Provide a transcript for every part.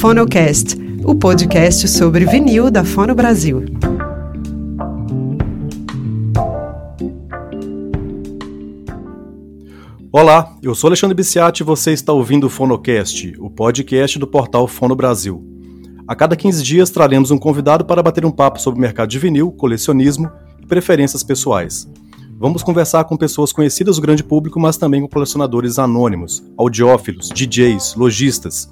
Fonocast, o podcast sobre vinil da Fono Brasil. Olá, eu sou Alexandre Biciati e você está ouvindo o Fonocast, o podcast do portal Fono Brasil. A cada 15 dias traremos um convidado para bater um papo sobre o mercado de vinil, colecionismo e preferências pessoais. Vamos conversar com pessoas conhecidas do grande público, mas também com colecionadores anônimos, audiófilos, DJs, lojistas.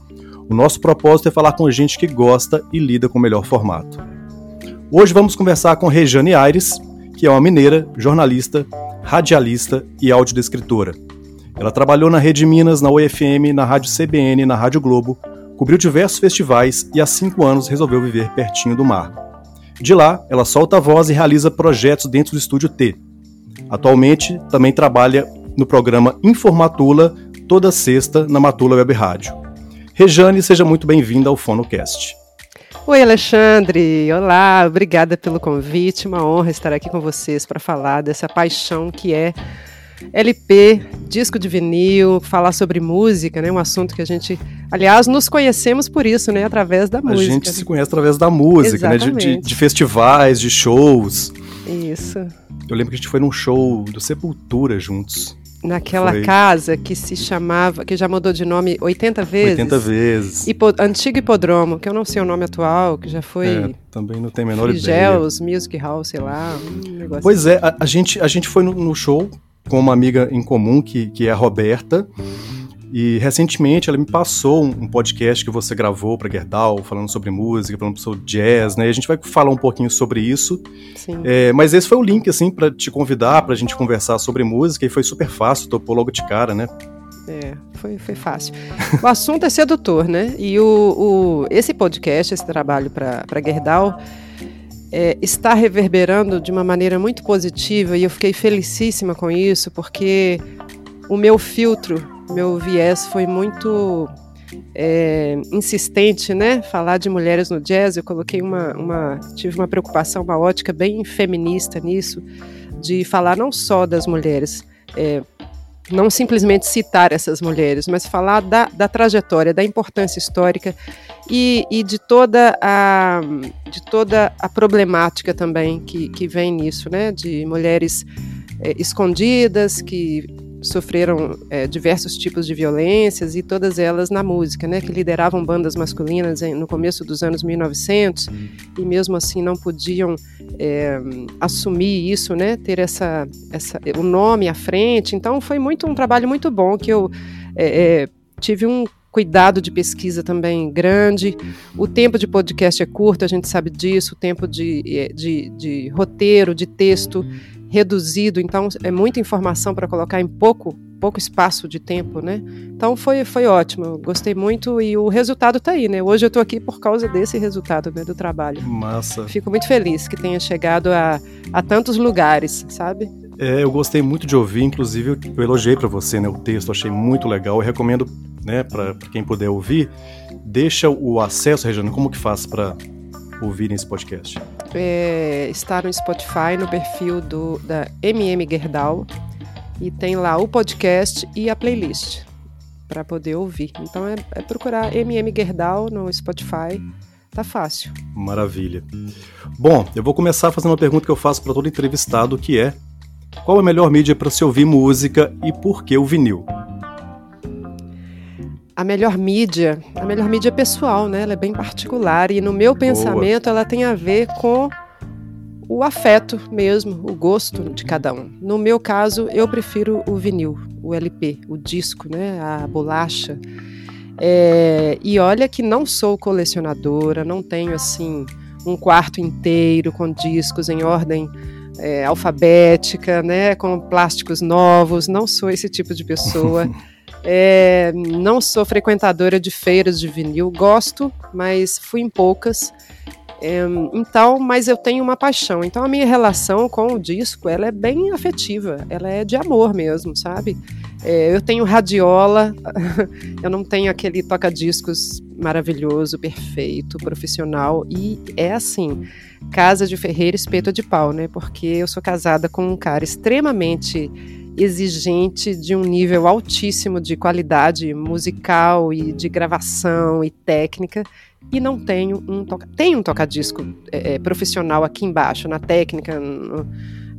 O nosso propósito é falar com gente que gosta e lida com o melhor formato. Hoje vamos conversar com Rejane Aires, que é uma mineira, jornalista, radialista e audiodescritora. Ela trabalhou na Rede Minas, na UFM, na Rádio CBN, na Rádio Globo, cobriu diversos festivais e há cinco anos resolveu viver pertinho do mar. De lá, ela solta a voz e realiza projetos dentro do Estúdio T, Atualmente, também trabalha no programa Informatula, toda sexta, na Matula Web Rádio. Rejane, seja muito bem-vinda ao FonoCast. Oi, Alexandre. Olá, obrigada pelo convite. Uma honra estar aqui com vocês para falar dessa paixão que é LP, disco de vinil, falar sobre música, né? Um assunto que a gente, aliás, nos conhecemos por isso, né? Através da música. A gente se conhece através da música, né? De, de, de, festivais, de shows. Isso. Eu lembro que a gente foi num show do Sepultura juntos. Naquela foi... casa que se chamava, que já mudou de nome 80 vezes. 80 vezes. Hipo, antigo Hipodromo, que eu não sei o nome atual, que já foi. É, também não tem a menor Frigels, ideia. Music Hall, sei lá. Um pois assim. é, a, a, gente, a gente foi no, no show com uma amiga em comum, que, que é a Roberta. E recentemente ela me passou um podcast que você gravou para Gerdau, falando sobre música, falando sobre jazz, né? E a gente vai falar um pouquinho sobre isso. Sim. É, mas esse foi o link, assim, para te convidar, para a gente conversar sobre música, e foi super fácil, topou logo de cara, né? É, foi, foi fácil. O assunto é sedutor, né? E o, o esse podcast, esse trabalho para Gerdau, é, está reverberando de uma maneira muito positiva e eu fiquei felicíssima com isso, porque o meu filtro meu viés foi muito é, insistente, né? Falar de mulheres no jazz, eu coloquei uma, uma, tive uma preocupação, uma ótica bem feminista nisso, de falar não só das mulheres, é, não simplesmente citar essas mulheres, mas falar da, da trajetória, da importância histórica e, e, de toda a de toda a problemática também que, que vem nisso, né? De mulheres é, escondidas que sofreram é, diversos tipos de violências e todas elas na música, né, que lideravam bandas masculinas no começo dos anos 1900 e mesmo assim não podiam é, assumir isso, né, ter essa, essa, o nome à frente. Então foi muito um trabalho muito bom que eu é, é tive um cuidado de pesquisa também grande. O tempo de podcast é curto, a gente sabe disso. O tempo de, é, de, de roteiro, de texto reduzido, então é muita informação para colocar em pouco pouco espaço de tempo, né? Então foi, foi ótimo, gostei muito e o resultado está aí, né? Hoje eu estou aqui por causa desse resultado né, do trabalho. Massa. Fico muito feliz que tenha chegado a, a tantos lugares, sabe? É, eu gostei muito de ouvir, inclusive eu elogiei para você, né, o texto, achei muito legal. Eu recomendo, né, para quem puder ouvir, deixa o acesso, Regina, como que faz para ouvirem esse podcast? É, está no Spotify, no perfil do, da MM Gerdau, e tem lá o podcast e a playlist para poder ouvir. Então é, é, procurar MM Gerdau no Spotify, tá fácil. Maravilha. Bom, eu vou começar fazendo uma pergunta que eu faço para todo entrevistado, que é: qual a melhor mídia para se ouvir música e por que o vinil? A melhor mídia, a melhor mídia pessoal, né? Ela é bem particular e no meu pensamento Boa. ela tem a ver com o afeto mesmo, o gosto de cada um. No meu caso, eu prefiro o vinil, o LP, o disco, né? A bolacha. É, e olha que não sou colecionadora, não tenho assim um quarto inteiro com discos em ordem é, alfabética, né? Com plásticos novos. Não sou esse tipo de pessoa. É, não sou frequentadora de feiras de vinil, gosto, mas fui em poucas. É, então, mas eu tenho uma paixão. Então, a minha relação com o disco, ela é bem afetiva. Ela é de amor mesmo, sabe? É, eu tenho radiola, eu não tenho aquele toca-discos maravilhoso, perfeito, profissional. E é assim, casa de ferreiro, espeto de pau, né? Porque eu sou casada com um cara extremamente exigente de um nível altíssimo de qualidade musical e de gravação e técnica e não tenho um toca tenho um tocadisco é, é, profissional aqui embaixo na técnica no,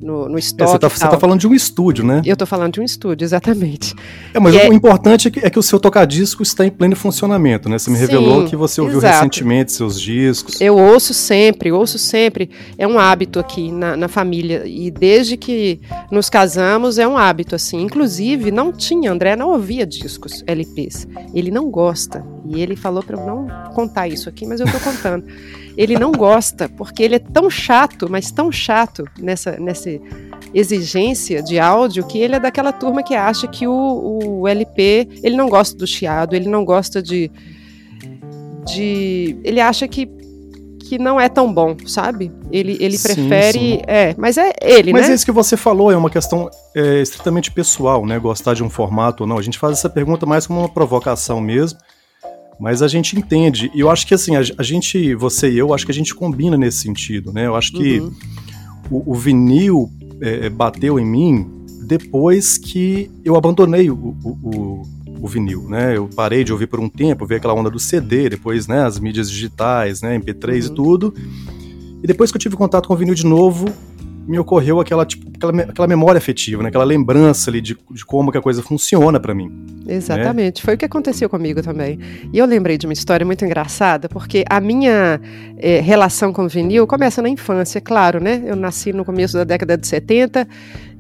no, no estoque. É, você está tá falando de um estúdio, né? Eu estou falando de um estúdio, exatamente. É, mas o é... importante é que, é que, o seu tocadisco está em pleno funcionamento, né? Você me Sim, revelou que você ouviu exato. recentemente seus discos. Eu ouço sempre, ouço sempre. É um hábito aqui na, na família. E desde que nos casamos, é um hábito, assim. Inclusive, não tinha, André não ouvia discos, LPs. Ele não gosta. E ele falou para eu não contar isso aqui, mas eu estou contando. Ele não gosta, porque ele é tão chato, mas tão chato nessa, nessa exigência de áudio, que ele é daquela turma que acha que o, o LP, ele não gosta do chiado, ele não gosta de. de ele acha que que não é tão bom, sabe? Ele, ele sim, prefere. Sim. É, mas é ele, mas né? Mas isso que você falou é uma questão é, estritamente pessoal, né? Gostar de um formato ou não. A gente faz essa pergunta mais como uma provocação mesmo. Mas a gente entende. E eu acho que assim, a, a, gente, você e eu, acho que a gente combina nesse sentido, né? Eu acho que uhum. o, o, vinil é, é, bateu em mim depois que eu abandonei o, o, o, vinil, né? Eu parei de ouvir por um tempo, vi aquela onda do CD, depois, né, as mídias digitais, né, MP3 uhum. e tudo. E depois que eu tive contato com o vinil de novo, me ocorreu aquela, tipo, aquela, aquela memória afetiva, né? aquela lembrança ali de, de como que a coisa funciona para mim. Né? Exatamente, né? foi o que aconteceu comigo também. E eu lembrei de uma história muito engraçada, porque a minha é, relação com vinil começa na infância, claro, né? Eu nasci no começo da década de 70,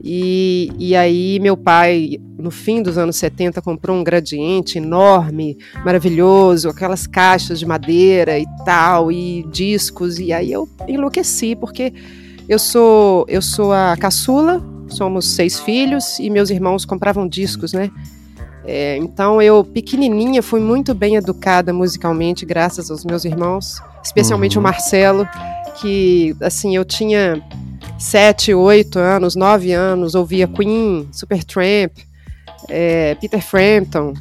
e, e aí meu pai, no fim dos anos 70, comprou um gradiente enorme, maravilhoso, aquelas caixas de madeira e tal, e discos, e aí eu enlouqueci, porque eu sou, eu sou a caçula, somos seis filhos e meus irmãos compravam discos, né? É, então eu, pequenininha, fui muito bem educada musicalmente, graças aos meus irmãos, especialmente uhum. o Marcelo, que, assim, eu tinha sete, oito anos, nove anos, ouvia Queen, Supertramp, é, Peter Frampton,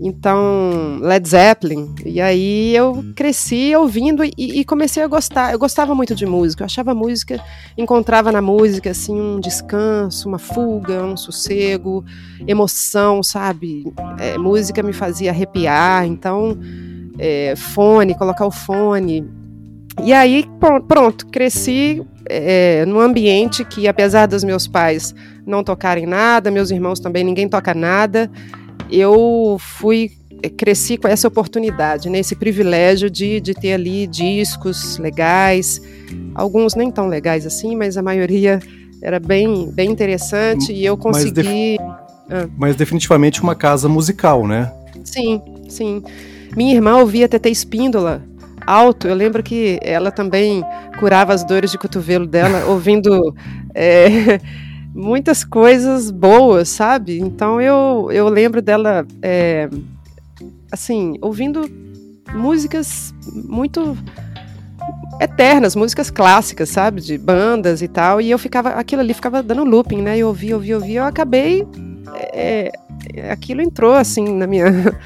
então, Led Zeppelin. E aí eu cresci ouvindo e, e, comecei a gostar. Eu gostava muito de música. Eu achava música, encontrava na música assim um descanso, uma fuga, um sossego, emoção, sabe? É, música me fazia arrepiar. Então, é, fone, colocar o fone. E aí, pronto, cresci é, num ambiente que, apesar dos meus pais não tocarem nada, meus irmãos também, ninguém toca nada eu fui eh, cresci com essa oportunidade, né, esse privilégio de, de ter ali discos legais, alguns nem tão legais assim, mas a maioria era bem, bem interessante e eu consegui. Mas, ah. mas definitivamente uma casa musical, né? Sim, sim. Minha irmã ouvia TT Espíndola alto. Eu lembro que ela também curava as dores de cotovelo dela ouvindo. É, muitas coisas boas, sabe? Então eu, eu lembro dela, é, assim, ouvindo músicas muito eternas, músicas clássicas, sabe? De bandas e tal. E eu ficava, aquilo ali ficava dando looping, né? Eu ouvi, ouvi, ouvi. Eu acabei. É, aquilo entrou, assim, na minha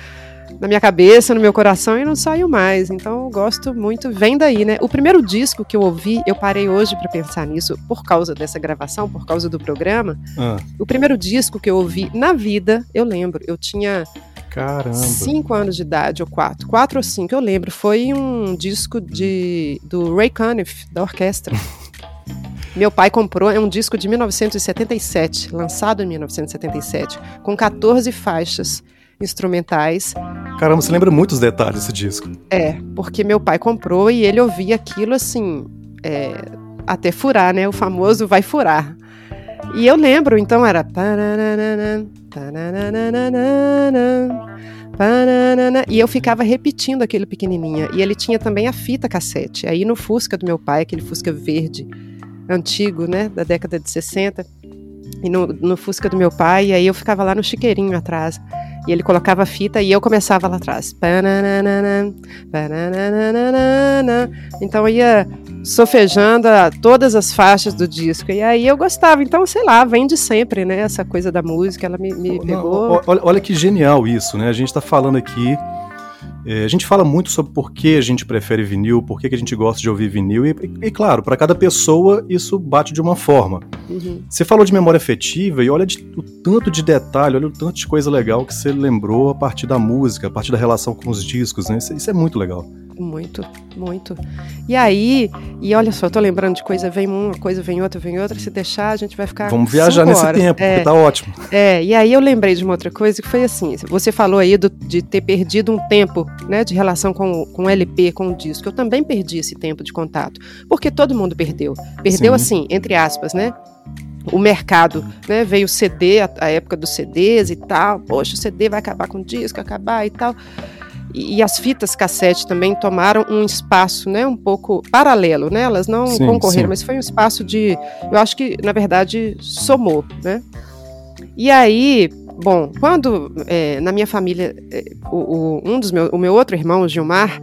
na minha cabeça, no meu coração e não saiu mais. Então eu gosto muito, vem daí, né? O primeiro disco que eu ouvi, eu parei hoje para pensar nisso por causa dessa gravação, por causa do programa. Ah. O primeiro disco que eu ouvi na vida, eu lembro, eu tinha Caramba. Cinco anos de idade, ou quatro. Quatro ou cinco, eu lembro. Foi um disco de, do Ray Conniff, da orquestra. Meu pai comprou, é um disco de 1977, lançado em 1977, com 14 faixas instrumentais. Caramba, você lembra muitos detalhes desse disco. É, porque meu pai comprou e ele ouvia aquilo assim, é, até furar, né? O famoso vai furar. E eu lembro, então era. E eu ficava repetindo aquele pequenininha. E ele tinha também a fita cassete. Aí no Fusca do meu pai, aquele Fusca verde antigo, né, da década de 60, e no, no Fusca do meu pai, e aí eu ficava lá no chiqueirinho atrás. E ele colocava a fita e eu começava lá atrás. Então eu ia sofejando todas as faixas do disco. E aí eu gostava. Então, sei lá, vem de sempre, né? Essa coisa da música, ela me, me pegou. Não, olha, olha, que genial isso, né? A gente está falando aqui É, a gente fala muito sobre por que a gente prefere vinil, por que, que a gente gosta de ouvir vinil, e, e, e claro, para cada pessoa isso bate de uma forma. Uhum. Você falou de memória afetiva e olha de, o tanto de detalhe, olha o tanto de coisa legal que você lembrou a partir da música, a partir da relação com os discos, né? Isso, isso é muito legal. Muito, muito. E aí, e olha só, eu tô lembrando de coisa, vem uma coisa, vem outra, vem outra, se deixar a gente vai ficar Vamos viajar nesse horas. tempo, é, porque tá ótimo. É, e aí eu lembrei de uma outra coisa que foi assim, você falou aí do, de ter perdido um tempo, né, de relação com, com o LP, com o disco. Eu também perdi esse tempo de contato, porque todo mundo perdeu. Perdeu Sim. assim, entre aspas, né? o mercado, né? Veio o CD, a, a, época dos CDs e tal. Poxa, o CD vai acabar com o disco, acabar e tal e, as fitas cassete também tomaram um espaço, né, um pouco paralelo, né? Elas não sim, concorreram, sim. mas foi um espaço de, eu acho que na verdade somou, né? E aí, bom, quando é, na minha família é, o, o, um dos meus, o meu outro irmão, o Gilmar,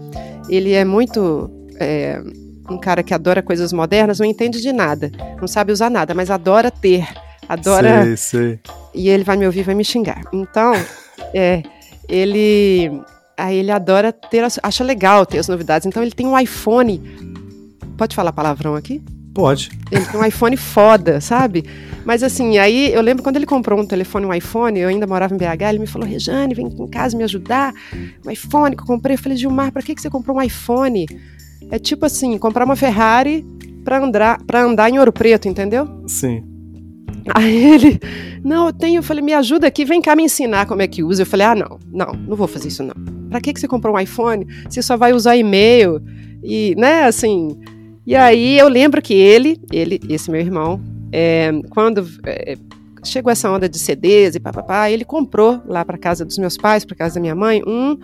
ele é muito é, um cara que adora coisas modernas, não entende de nada, não sabe usar nada, mas adora ter, adora. Sei, sei. E ele vai me ouvir, vai me xingar. Então, é, ele Aí ele adora ter, acha legal ter as novidades. Então ele tem um iPhone. Pode falar palavrão aqui? Pode. Ele tem um iPhone foda, sabe? Mas assim, aí eu lembro quando ele comprou um telefone, um iPhone, eu ainda morava em BH, ele me falou, Rejane, vem em casa me ajudar. Um iPhone que eu comprei. Eu falei, Gilmar, pra que, que você comprou um iPhone? É tipo assim, comprar uma Ferrari pra andar, pra andar em Ouro Preto, entendeu? Sim. Aí ele, não, eu tenho, eu falei, me ajuda aqui, vem cá me ensinar como é que usa. Eu falei, ah, não, não, não vou fazer isso não. Pra que, que você comprou um iPhone? Você só vai usar e-mail e, né, assim. E aí eu lembro que ele, ele, esse meu irmão, é, quando é, chegou essa onda de CDs e papapá, ele comprou lá para casa dos meus pais, para casa da minha mãe, um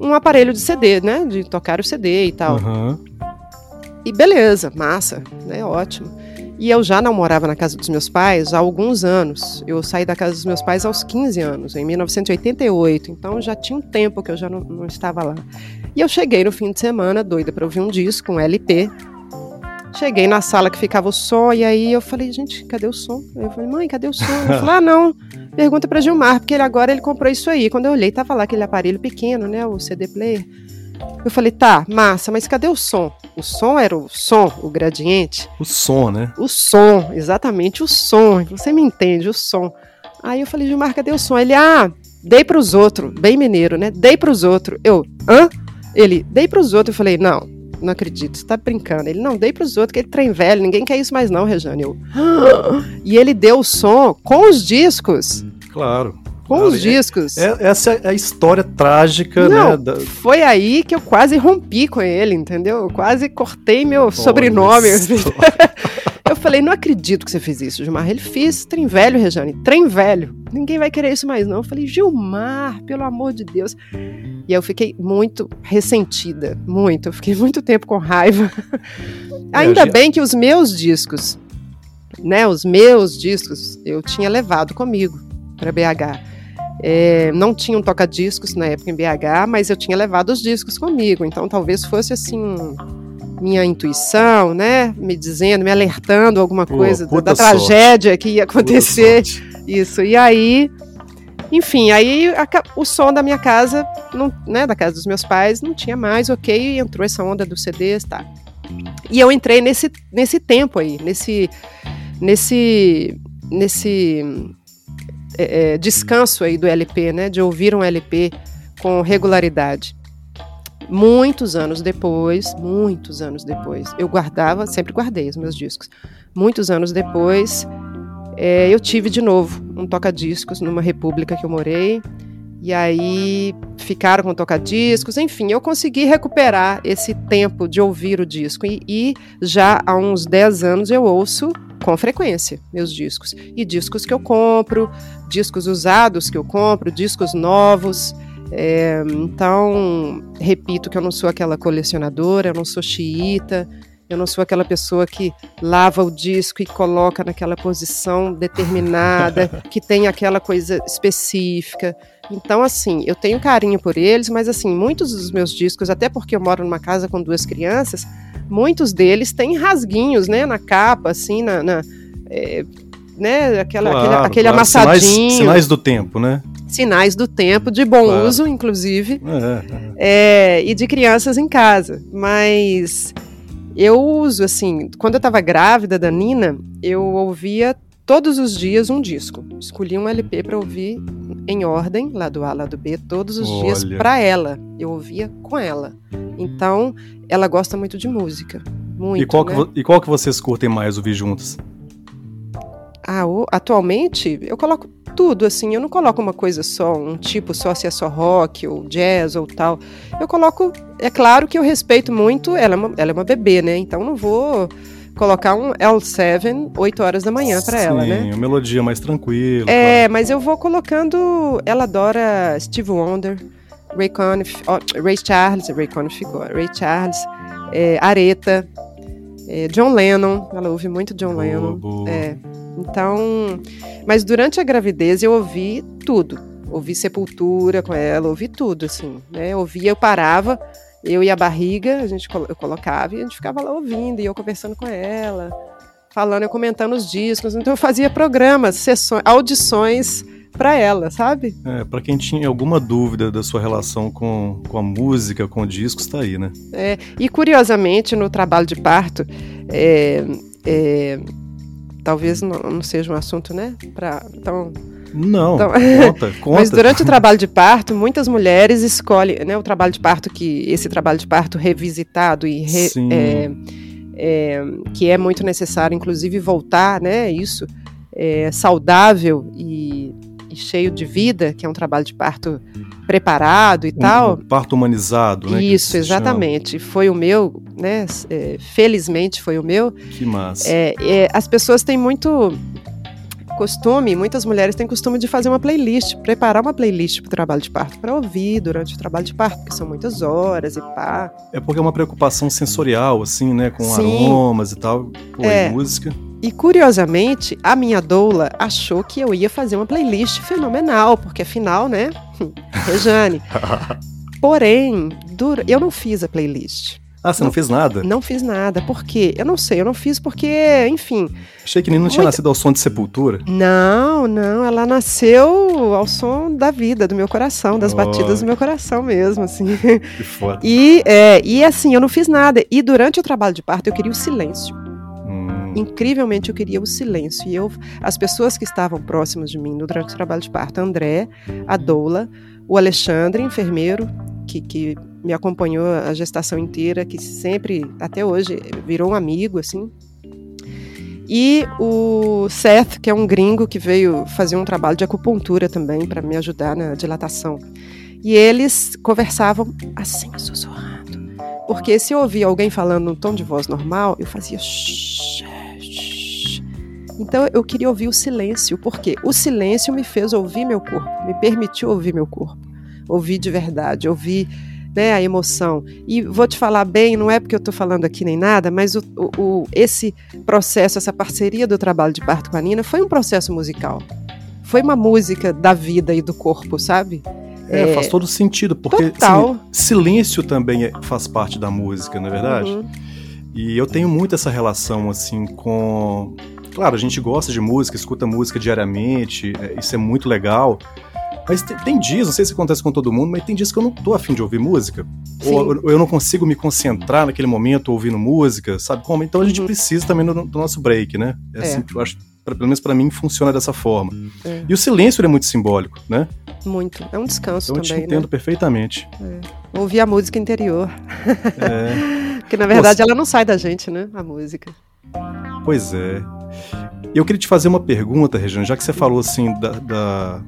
um aparelho de CD, né, de tocar o CD e tal. Uhum. E beleza, massa, né, ótimo. E eu já não morava na casa dos meus pais há alguns anos. Eu saí da casa dos meus pais aos 15 anos, em 1988. Então já tinha um tempo que eu já não, não estava lá. E eu cheguei no fim de semana, doida para ouvir um disco, um LP. Cheguei na sala que ficava o som, e aí eu falei, gente, cadê o som? Eu falei, mãe, cadê o som? Eu falei, ah, não, pergunta para Gilmar, porque ele agora ele comprou isso aí. Quando eu olhei, tava lá aquele aparelho pequeno, né, o CD player. Eu falei, tá, massa, mas cadê o som? O som era o som, o gradiente? O som, né? O som, exatamente, o som. Você me entende, o som. Aí eu falei, Gilmar, cadê o som? Ele, ah, dei pros outros, bem mineiro, né? Dei pros outros. Eu, hã? Ele, dei pros outros. Eu falei, não, não acredito, você tá brincando. Ele, não, dei pros outros, que ele trem velho, ninguém quer isso mais não, Rejane. Eu, e ele deu o som com os discos. Claro com os discos. É, essa é a história trágica, Não, né? Da... Foi aí que eu quase rompi com ele, entendeu? Eu quase cortei meu Olha sobrenome. eu falei, não acredito que você fez isso, Gilmar. Ele fez trem velho, Rejane, trem velho. Ninguém vai querer isso mais, não. Eu falei, Gilmar, pelo amor de Deus. E eu fiquei muito ressentida, muito. Eu fiquei muito tempo com raiva. Ainda bem que os meus discos, né, os meus discos, eu tinha levado comigo para BH. É, não tinha um toca-discos na época em BH, mas eu tinha levado os discos comigo, então talvez fosse assim minha intuição, né, me dizendo, me alertando alguma coisa da, da tragédia que ia acontecer, isso. E aí, enfim, aí a, o som da minha casa, não, né, da casa dos meus pais, não tinha mais, ok, entrou essa onda dos CDs, tá. E eu entrei nesse, nesse tempo aí, nesse, nesse, nesse é, é, descanso aí do LP, né? De ouvir um LP com regularidade. Muitos anos depois, muitos anos depois, eu guardava, sempre guardei os meus discos. Muitos anos depois, é, eu tive de novo um toca-discos numa república que eu morei. E aí ficaram com toca-discos, enfim, eu consegui recuperar esse tempo de ouvir o disco. E, e já há uns 10 anos eu ouço com frequência meus discos. E discos que eu compro, discos usados que eu compro, discos novos. É, então, repito que eu não sou aquela colecionadora, eu não sou xiita, eu não sou aquela pessoa que lava o disco e coloca naquela posição determinada, que tem aquela coisa específica. Então, assim, eu tenho carinho por eles, mas, assim, muitos dos meus discos, até porque eu moro numa casa com duas crianças, muitos deles têm rasguinhos, né, na capa, assim, na, na é, né, aquela, claro, aquele, aquele claro. amassadinho. Sinais, sinais, do tempo, né? sinais do tempo, de bom claro. uso, inclusive, é, é. e de crianças em casa. Mas eu uso, assim, quando eu estava grávida da Nina, eu ouvia todos os dias um disco. Escolhi um LP para ouvir em ordem, lá do A, lá do B, todos os Olha. dias para ela. Eu ouvia com ela. Então, ela gosta muito de música. Muito, e, qual né? que, e qual que vocês curtem mais ouvir juntos? Ah, o, atualmente, eu coloco tudo, assim. Eu não coloco uma coisa só, um tipo só, se é só rock ou jazz ou tal. Eu coloco... É claro que eu respeito muito... Ela é uma, ela é uma bebê, né? Então, não vou colocar um L7 8 horas da manhã para ela, né? Sim, uma melodia mais tranquila. É, claro. mas eu vou colocando. Ela adora Steve Wonder, Ray Conniff, oh, Ray Charles, Ray Conniff ficou, Ray Charles, é, Aretha, é, John Lennon. Ela ouve muito John boa, Lennon. Boa. É. Então, mas durante a gravidez eu ouvi tudo. Ouvi Sepultura com ela, ouvi tudo, assim, né? Eu ouvia, eu parava eu e a barriga, a gente eu colocava e a gente ficava lá ouvindo, e eu conversando com ela, falando, eu comentando os discos. Então eu fazia programas, sessões, audições para ela, sabe? É, para quem tinha alguma dúvida da sua relação com, com a música, com o disco, está aí, né? É, e curiosamente, no trabalho de parto, é, é, talvez não, não, seja um assunto, né? Pra, então, não, então, conta, conta. Mas durante o trabalho de parto, muitas mulheres escolhem, né, o trabalho de parto que esse trabalho de parto revisitado e re, é, é, que é muito necessário, inclusive voltar, né, isso é, saudável e, e, cheio de vida, que é um trabalho de parto preparado e um, tal. Um parto humanizado, né? Isso, exatamente. Foi o meu, né? É, felizmente foi o meu. Que massa. É, é, as pessoas têm muito costume, muitas mulheres têm costume de fazer uma playlist, preparar uma playlist para o trabalho de parto, para ouvir durante o trabalho de parto, porque são muitas horas e pá. É porque é uma preocupação sensorial, assim, né? Com Sim. aromas e tal, pô, é. e música. E curiosamente, a minha doula achou que eu ia fazer uma playlist fenomenal, porque afinal, né? Rejane. Porém, eu não fiz a playlist. Ah, você não, não, fez nada? Não fiz nada. Por quê? Eu não sei, eu não fiz porque, enfim. Achei que nem não tinha nascido ao som de sepultura. Não, não. Ela nasceu ao som da vida, do meu coração, das oh. batidas do meu coração mesmo, assim. Que foda. E, é, e assim, eu não fiz nada. E durante o trabalho de parto, eu queria o silêncio. Hum. Incrivelmente, eu queria o silêncio. E eu, as pessoas que estavam próximas de mim durante o trabalho de parto, André, a Doula, o Alexandre, enfermeiro, que, que me acompanhou a gestação inteira, que sempre, até hoje, virou um amigo, assim. E o Seth, que é um gringo que veio fazer um trabalho de acupuntura também para me ajudar na dilatação. E eles conversavam assim, sussurrando. Porque se eu ouvia alguém falando num tom de voz normal, eu fazia shh, shh. Então eu queria ouvir o silêncio, porque o silêncio me fez ouvir meu corpo, me permitiu ouvir meu corpo, ouvir de verdade, ouvir né, a emoção. E vou te falar bem, não é porque eu estou falando aqui nem nada, mas o, o, esse processo, essa parceria do trabalho de parto com a Nina foi um processo musical. Foi uma música da vida e do corpo, sabe? É, é faz todo sentido, porque assim, silêncio também é, faz parte da música, não é verdade? Uhum. E eu tenho muito essa relação, assim, com. Claro, a gente gosta de música, escuta música diariamente, é, isso é muito legal. Mas tem, tem, dias, não sei se acontece com todo mundo, mas tem dias que eu não tô afim de ouvir música. Ou, ou, eu não consigo me concentrar naquele momento ouvindo música, sabe como? Então a gente uhum. precisa também do, do, nosso break, né? É, é. assim que eu acho, pra, pelo menos para mim, funciona dessa forma. É. E o silêncio é muito simbólico, né? Muito. É um descanso então, também. Eu te entendo né? perfeitamente. É. Ouvir a música interior. É. Porque na verdade ela não sai da gente, né? A música. Pois é. Eu queria te fazer uma pergunta, Regina, já que você falou assim da, da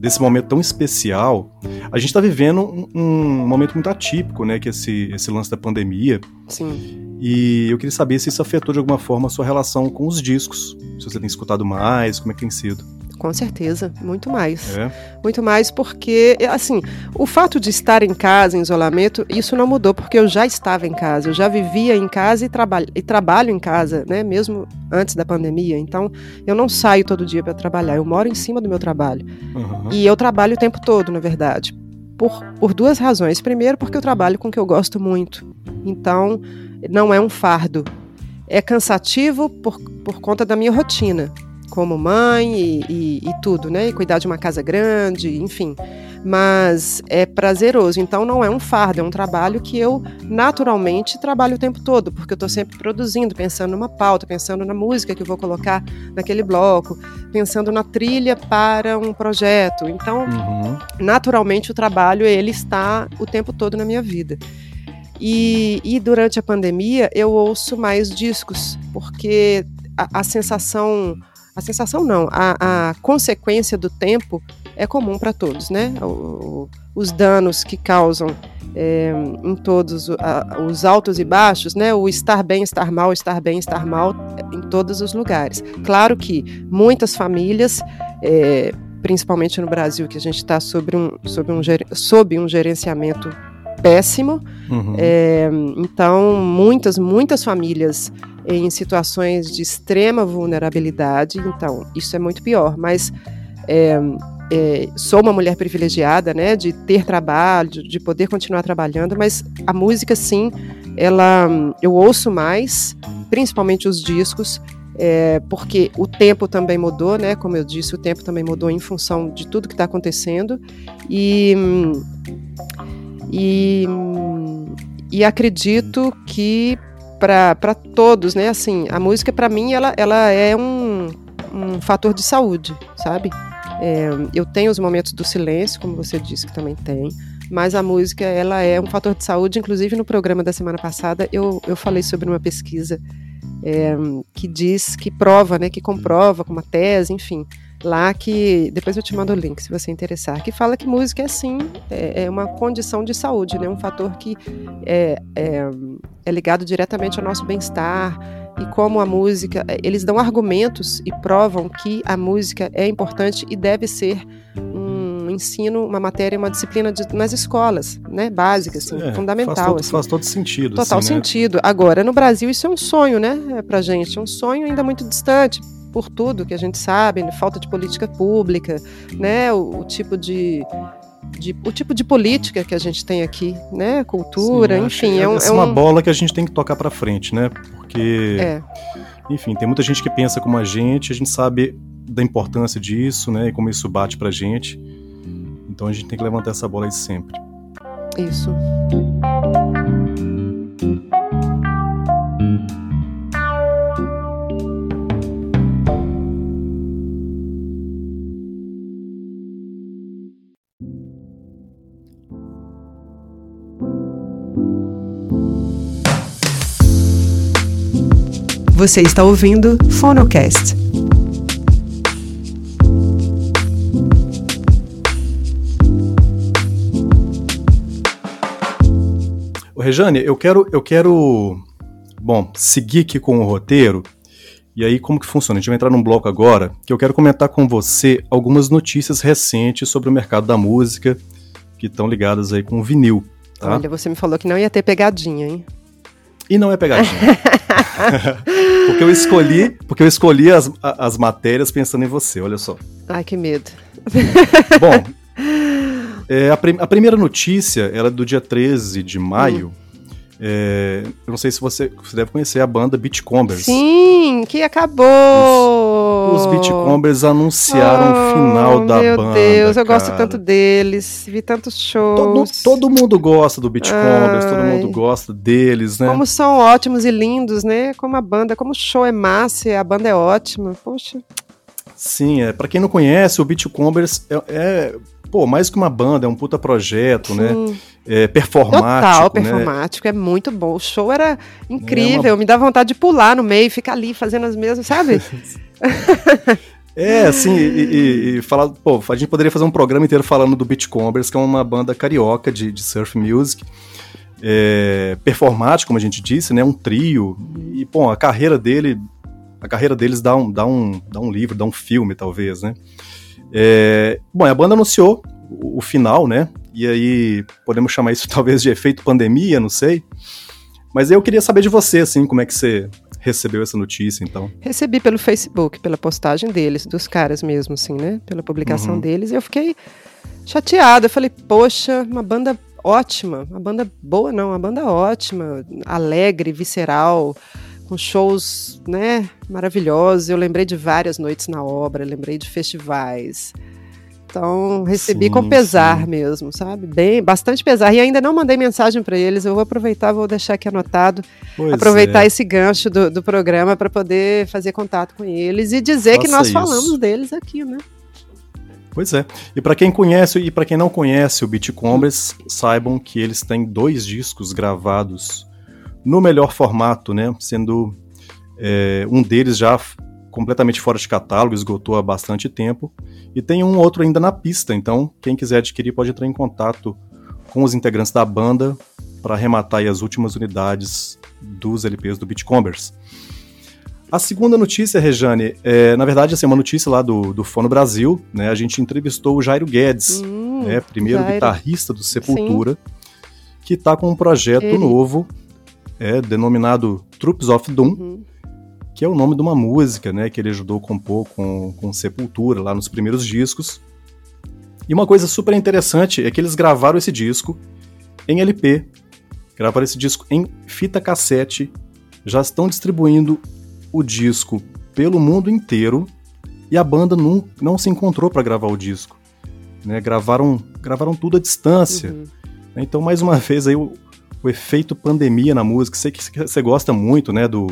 desse momento tão especial, a gente está vivendo um, um, momento muito atípico, né? Que é esse, esse lance da pandemia. Sim. E eu queria saber se isso afetou de alguma forma a sua relação com os discos. Se você tem escutado mais, como é que tem sido? Com certeza, muito mais. É. Muito mais porque, assim, o fato de estar em casa, em isolamento, isso não mudou, porque eu já estava em casa, eu já vivia em casa e, traba e trabalho em casa, né, mesmo antes da pandemia. Então, eu não saio todo dia para trabalhar, eu moro em cima do meu trabalho. Uhum. E eu trabalho o tempo todo, na verdade. Por, por duas razões. Primeiro, porque eu trabalho com o que eu gosto muito. Então, não é um fardo. É cansativo por, por conta da minha rotina como mãe e, e, e tudo, né? E cuidar de uma casa grande, enfim mas é prazeroso. Então não é um fardo, é um trabalho que eu naturalmente trabalho o tempo todo, porque eu estou sempre produzindo, pensando numa pauta, pensando na música que eu vou colocar naquele bloco, pensando na trilha para um projeto. Então, uhum. naturalmente o trabalho ele está o tempo todo na minha vida. E, e durante a pandemia eu ouço mais discos, porque a, a sensação a sensação não, a, a, consequência do tempo é comum para todos, né? O, os danos que causam é, em todos a, os altos e baixos, né? O estar bem, estar mal, estar bem, estar mal em todos os lugares. Claro que muitas famílias, é, principalmente no Brasil, que a gente está sob um, sob, um, sob um gerenciamento péssimo, uhum. é, então muitas, muitas famílias em situações de extrema vulnerabilidade, então isso é muito pior, mas é, é, sou uma mulher privilegiada, né, de ter trabalho, de poder continuar trabalhando, mas a música, sim, ela, eu ouço mais, principalmente os discos, é, porque o tempo também mudou, né, como eu disse, o tempo também mudou em função de tudo que está acontecendo, e, e, e acredito que para todos, né, assim, a música para mim, ela, ela é um, um fator de saúde, sabe? É, eu tenho os momentos do silêncio, como você disse que também tem, mas a música ela é um fator de saúde. Inclusive no programa da semana passada eu, eu falei sobre uma pesquisa é, que diz, que prova, né, que comprova com uma tese, enfim, lá que depois eu te mando o link se você interessar, que fala que música é sim é, é uma condição de saúde, né, um fator que é, é, é ligado diretamente ao nosso bem-estar e como a música, eles dão argumentos e provam que a música é importante e deve ser um ensino, uma matéria, uma disciplina de, nas escolas, né, básica, assim, é, fundamental. Faz todo, assim. faz todo sentido. Total assim, né? sentido. Agora, no Brasil, isso é um sonho, né, pra gente, é um sonho ainda muito distante, por tudo que a gente sabe, falta de política pública, né, o, o tipo de de, o tipo de política que a gente tem aqui, né? Cultura, Sim, enfim. É, um, é, é uma bola que a gente tem que tocar para frente, né? Porque, é. enfim, tem muita gente que pensa como a gente, a gente sabe da importância disso, né? E como isso bate pra gente. Então a gente tem que levantar essa bola aí sempre. Isso. Você está ouvindo Fonocast. Ô, Rejane, eu quero, eu quero, bom, seguir aqui com o roteiro. E aí, como que funciona? A gente vai entrar num bloco agora que eu quero comentar com você algumas notícias recentes sobre o mercado da música que estão ligadas aí com o vinil. Tá? Olha, você me falou que não ia ter pegadinha, hein? E não é pegadinha. porque eu escolhi, porque eu escolhi as, as matérias pensando em você, olha só. Ai, que medo. Bom, é, a, prim a, primeira notícia era é do dia 13 de maio. Hum. É, eu não sei se você, você deve conhecer a banda Beachcombers. Sim, que acabou! Os, os Beachcombers anunciaram oh, o final da meu banda. Meu Deus, eu gosto tanto deles, vi tantos shows. Todo, todo mundo gosta do Beachcombers, todo mundo gosta deles, né? Como são ótimos e lindos, né? Como a banda, como o show é massa, a banda é ótima. Poxa. Sim, é, para quem não conhece, o Beachcombers é, é pô, mais que uma banda, é um puta projeto, né? Sim. né? É, performático. Total, né? performático, é muito bom. O show era incrível, é uma... me dá vontade de pular no meio, ficar ali fazendo as mesmas, sabe? É, assim, e, e, e, falar, pô, a gente poderia fazer um programa inteiro falando do Beachcombers, que é uma banda carioca de, de surf music, é, performático, como a gente disse, né, um trio, e, pô, a carreira dele, a carreira deles dá um, dá um, dá um livro, dá um filme, talvez, né, é, bom, a banda anunciou o, o final, né? E aí podemos chamar isso talvez de efeito pandemia, não sei. Mas eu queria saber de você, assim, como é que você recebeu essa notícia, então? Recebi pelo Facebook, pela postagem deles, dos caras mesmo, assim, né? Pela publicação uhum. deles. E eu fiquei chateada. Eu falei, poxa, uma banda ótima. Uma banda boa, não, uma banda ótima, alegre, visceral com shows, né, maravilhosos. Eu lembrei de várias noites na obra, lembrei de festivais. Então, recebi sim, com pesar sim. mesmo, sabe? Bem, bastante pesar. E ainda não mandei mensagem para eles. Eu vou aproveitar, vou deixar aqui anotado. Pois aproveitar é. esse gancho do, do programa para poder fazer contato com eles e dizer Faça que nós isso. falamos deles aqui, né? Pois é. E para quem conhece e para quem não conhece o Beatcombers, saibam que eles têm dois discos gravados no melhor formato, né? Sendo é, um deles já completamente fora de catálogo, esgotou há bastante tempo, e tem um outro ainda na pista. Então, quem quiser adquirir pode entrar em contato com os integrantes da banda para arrematar as últimas unidades dos LPs do Beatcombers. A segunda notícia, Rejane, é, na verdade, assim, é uma notícia lá do, do Fono Brasil, né? A gente entrevistou o Jairo Guedes, hum, né, primeiro Jairo. guitarrista do Sepultura, Sim. que está com um projeto Ele. novo, é, denominado Troops of Doom, uhum. que é o nome de uma música, né, que ele ajudou a compor com, com Sepultura lá nos primeiros discos. E uma coisa super interessante é que eles gravaram esse disco em LP, gravaram esse disco em fita cassete, já estão distribuindo o disco pelo mundo inteiro e a banda não, não se encontrou para gravar o disco. Né? Gravaram, gravaram tudo à distância. Uhum. Então, mais uma vez, aí, o, o efeito pandemia na música. Sei que você gosta muito né, do,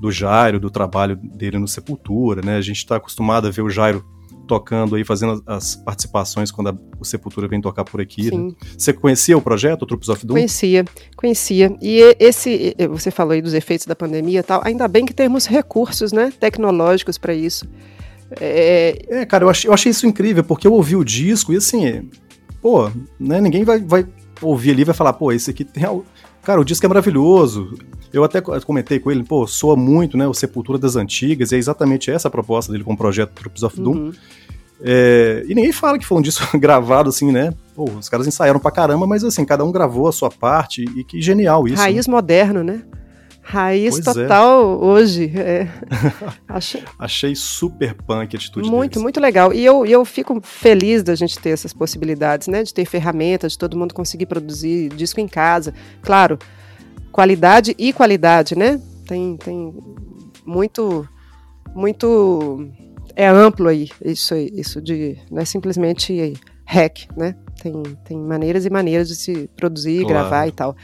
do Jairo, do trabalho dele no Sepultura. Né? A gente está acostumado a ver o Jairo tocando aí, fazendo as participações quando a, o Sepultura vem tocar por aqui. Né? Você conhecia o projeto, o Troops of Doom? Conhecia, conhecia. E esse, você falou aí dos efeitos da pandemia e tal, ainda bem que temos recursos né, tecnológicos para isso. É... é, cara, eu achei, eu achei isso incrível, porque eu ouvi o disco e assim, pô, né, ninguém vai, vai ouvir ali vai falar, pô, esse aqui tem algo... Cara, o disco é maravilhoso. Eu até comentei com ele, pô, soa muito, né, o Sepultura das Antigas, e é exatamente essa a proposta dele com o projeto Troops of Doom. Uhum. É, e ninguém fala que foi um disco gravado assim, né? Pô, os caras ensaiaram pra caramba, mas assim, cada um gravou a sua parte, e que genial isso. Raiz né? moderno, né? Raiz pois é. total é. hoje. É. Achei... Achei super punk a atitude Muito, deles. muito legal. E eu, eu fico feliz da gente ter essas possibilidades, né? De ter ferramentas, de todo mundo conseguir produzir disco em casa. Claro, qualidade e qualidade, né? Tem, tem muito, muito é amplo aí isso, isso de não é simplesmente hack, né? Tem, tem maneiras e maneiras de se produzir, claro. gravar e tal.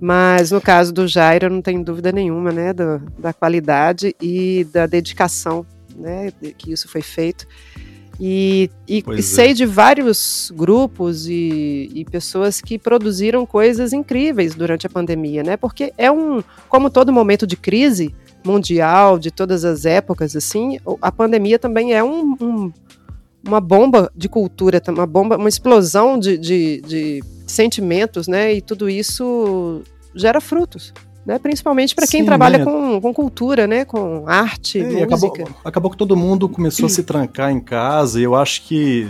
Mas no caso do Jairo, eu não tenho dúvida nenhuma, né, do, da qualidade e da dedicação, né, que isso foi feito. E, e, e sei é. de vários grupos e, e, pessoas que produziram coisas incríveis durante a pandemia, né? Porque é um, como todo momento de crise mundial, de todas as épocas, assim, a pandemia também é um, um, uma bomba de cultura, uma bomba, uma explosão de, de, de sentimentos, né? E tudo isso gera frutos né? Principalmente para quem Sim, trabalha né? com, com cultura, né? Com arte, é, música. Acabou, acabou que todo mundo começou a se trancar em casa e eu acho que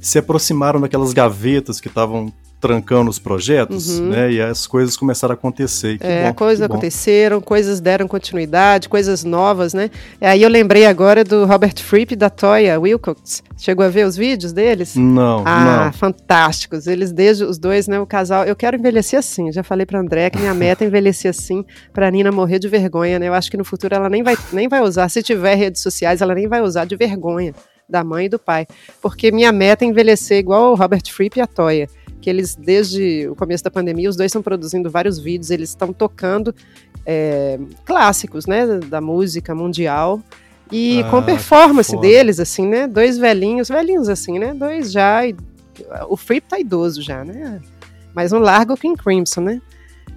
se aproximaram daquelas gavetas que estavam trancando os projetos, uhum. né? E as coisas começaram a acontecer. é, bom, coisas aconteceram, coisas deram continuidade, coisas novas, né? Aí eu lembrei agora do Robert Fripp da Toya Wilcox. Chegou a ver os vídeos deles? Não. Ah, não. fantásticos. Eles desde os dois, né? O casal. Eu quero envelhecer assim. Já falei para André que minha meta é envelhecer assim, para Nina morrer de vergonha, né? Eu acho que no futuro ela nem vai, nem vai usar. Se tiver redes sociais, ela nem vai usar de vergonha da mãe e do pai, porque minha meta é envelhecer igual o Robert Fripp e a Toya que eles, desde o começo da pandemia, os dois estão produzindo vários vídeos, eles estão tocando é, clássicos, né, da música mundial, e ah, com performance deles, assim, né, dois velhinhos, velhinhos assim, né, dois já, e, o Fripp tá idoso já, né, mas um largo King Crimson, né,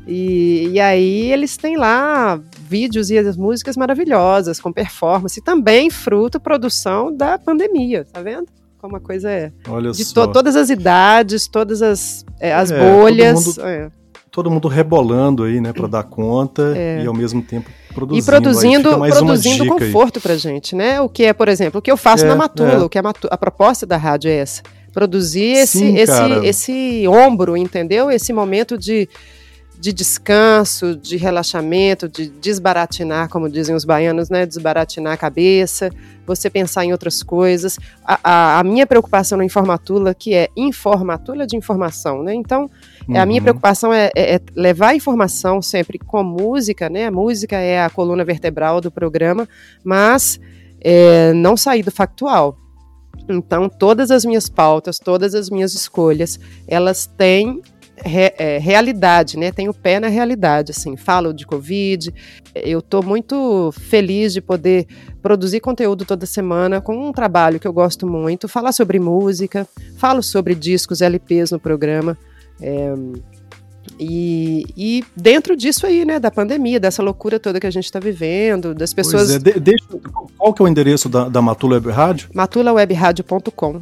e, e aí eles têm lá vídeos e as músicas maravilhosas, com performance, também fruto, produção da pandemia, tá vendo? Como a coisa é. Olha de só. To todas as idades, todas as, é, as é, bolhas. Todo mundo, é. todo mundo, rebolando aí, né, para dar conta é. e ao mesmo tempo produzindo. E produzindo, produzindo conforto para gente, né? O que é, por exemplo, o que eu faço é, na Matula, o que a, a proposta da rádio é essa. Produzir esse, Sim, esse, esse ombro, entendeu? Esse momento de de descanso, de relaxamento, de desbaratinar, como dizem os baianos, né? Desbaratinar a cabeça, você pensar em outras coisas. A, a, a minha preocupação na Informatula, que é informatula de informação, né? Então, uhum. a minha uhum. preocupação é, é, é, levar a informação sempre com música, né? A música é a coluna vertebral do programa, mas é, não sair do factual. Então, todas as minhas pautas, todas as minhas escolhas, elas têm re, é, realidade, né? Tenho pé na realidade, assim. Falo de Covid. Eu estou muito feliz de poder produzir conteúdo toda semana com um trabalho que eu gosto muito. Falar sobre música, falo sobre discos, LPs no programa. É, e, e, dentro disso aí, né, da pandemia, dessa loucura toda que a gente está vivendo, das pessoas. É, de, deixa, qual que é o endereço da, da Matula Web Rádio? matulawebradio.com.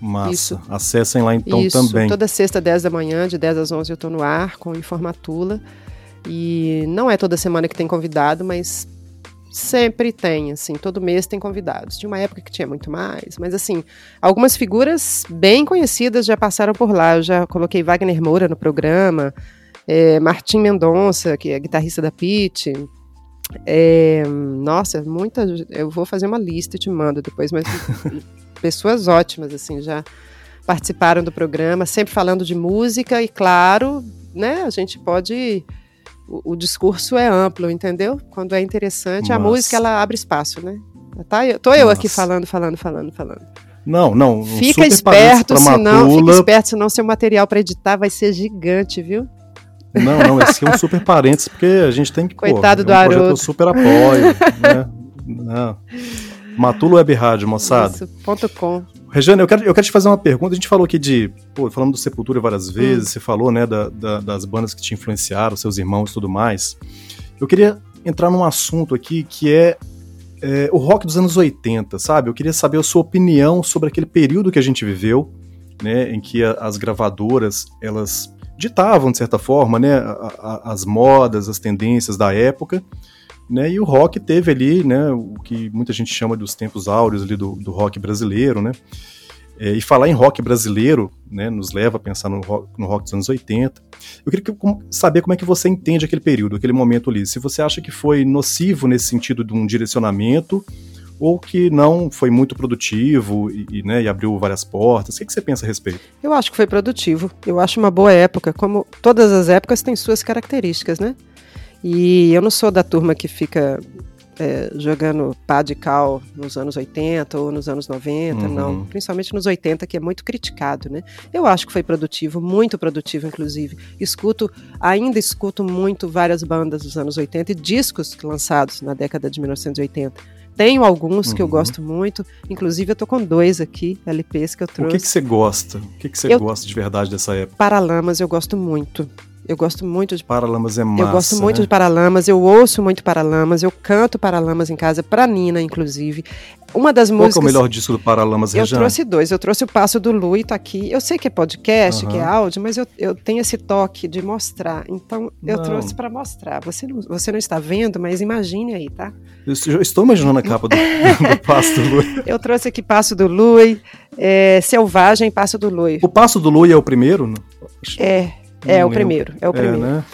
Massa. Isso. Acessem lá então Isso. também. Toda sexta, 10 da manhã, de 10 às 11 eu estou no ar com Informatula. E não é toda semana que tem convidado, mas sempre tem, assim, todo mês tem convidados. Tinha uma época que tinha muito mais, mas assim, algumas figuras bem conhecidas já passaram por lá. Eu já coloquei Wagner Moura no programa, é, Martim Mendonça, que é guitarrista da Pit. É, nossa, muita. Eu vou fazer uma lista e te mando depois, mas pessoas ótimas, assim, já participaram do programa, sempre falando de música e, claro, né, a gente pode. O, o discurso é amplo, entendeu? Quando é interessante, Nossa. a música ela abre espaço, né? Tá, eu, tô eu Nossa. aqui falando, falando, falando, falando. Não, não. Um fica esperto, senão, fica esperto, senão seu material para editar vai ser gigante, viu? Não, não, esse é um super parênteses, porque a gente tem que. Coitado pô, é um do Haroldo. super apoio, né? Não. Matulo Web Rádio, moçada. Isso, ponto com. Regiane, eu quero, eu quero te fazer uma pergunta. A gente falou aqui de. Pô, falando do Sepultura várias hum. vezes, hum. você falou, né, da, da, das bandas que te influenciaram, seus irmãos e tudo mais. Eu queria entrar num assunto aqui que é, é, o rock dos anos 80, sabe? Eu queria saber a sua opinião sobre aquele período que a gente viveu, né, em que a, as gravadoras, elas ditavam, de certa forma, né, a, a, as modas, as tendências da época, né? E o rock teve ali, né, o que muita gente chama dos tempos áureos ali do, do rock brasileiro, né? É, e falar em rock brasileiro, né, nos leva a pensar no rock, no rock dos anos 80. Eu queria saber como é que você entende aquele período, aquele momento ali. Se você acha que foi nocivo nesse sentido de um direcionamento, ou que não foi muito produtivo e, e, né, e abriu várias portas. O que, que, você pensa a respeito? Eu acho que foi produtivo. Eu acho uma boa época. Como todas as épocas têm suas características, né? E eu não sou da turma que fica é, jogando pá de cal nos anos 80 ou nos anos 90, uhum. não. Principalmente nos 80, que é muito criticado, né? Eu acho que foi produtivo, muito produtivo, inclusive. Escuto, ainda escuto muito várias bandas dos anos 80 e discos lançados na década de 1980. Tenho alguns uhum. que eu uhum. gosto muito, inclusive eu tô com dois aqui, LPs que eu trouxe. O que, que você gosta? O que, que você eu, gosta de verdade dessa época? Paralamas eu gosto muito. Eu gosto muito de Paralamas é massa. Eu gosto muito né? de Paralamas, eu ouço muito Paralamas, eu canto Paralamas em casa pra Nina, inclusive. Uma das Qual músicas. Qual é o melhor disco do Paralamas, Eu trouxe dois. Eu trouxe o Passo do Lu e tá aqui. Eu sei que é podcast, uhum. que é áudio, mas eu, eu tenho esse toque de mostrar. Então eu não. trouxe para mostrar. Você não, você não está vendo, mas imagine aí, tá? Eu estou imaginando a capa do, do Passo do Lui. Eu trouxe aqui Passo do Lui, é, Selvagem, Passo do Lui. O Passo do Lui é o primeiro? É. É, o primeiro, é o é, primeiro. É, né?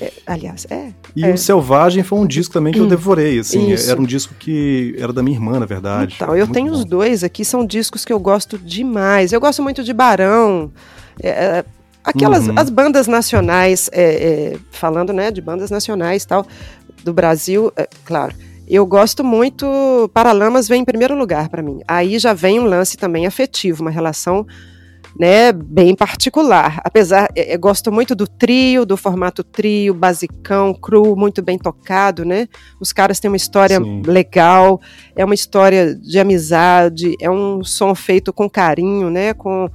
É, aliás, é. E é. o Selvagem foi um disco também que eu hum, devorei, assim. Isso. Era um disco que era da minha irmã, na verdade. Então, eu tenho bom. os dois aqui, são discos que eu gosto demais. Eu gosto muito de Barão. É, é aquelas uhum. as bandas nacionais, falando né, de bandas nacionais tal, do Brasil, claro. Eu gosto muito. Paralamas vem em primeiro lugar para mim. Aí já vem um lance também afetivo, uma relação né, bem particular. Apesar, eu é, é, gosto muito do trio, do formato trio, basicão, cru, muito bem tocado, né? Os caras têm uma história Sim. legal, é uma história de amizade, é um som feito com carinho, né, com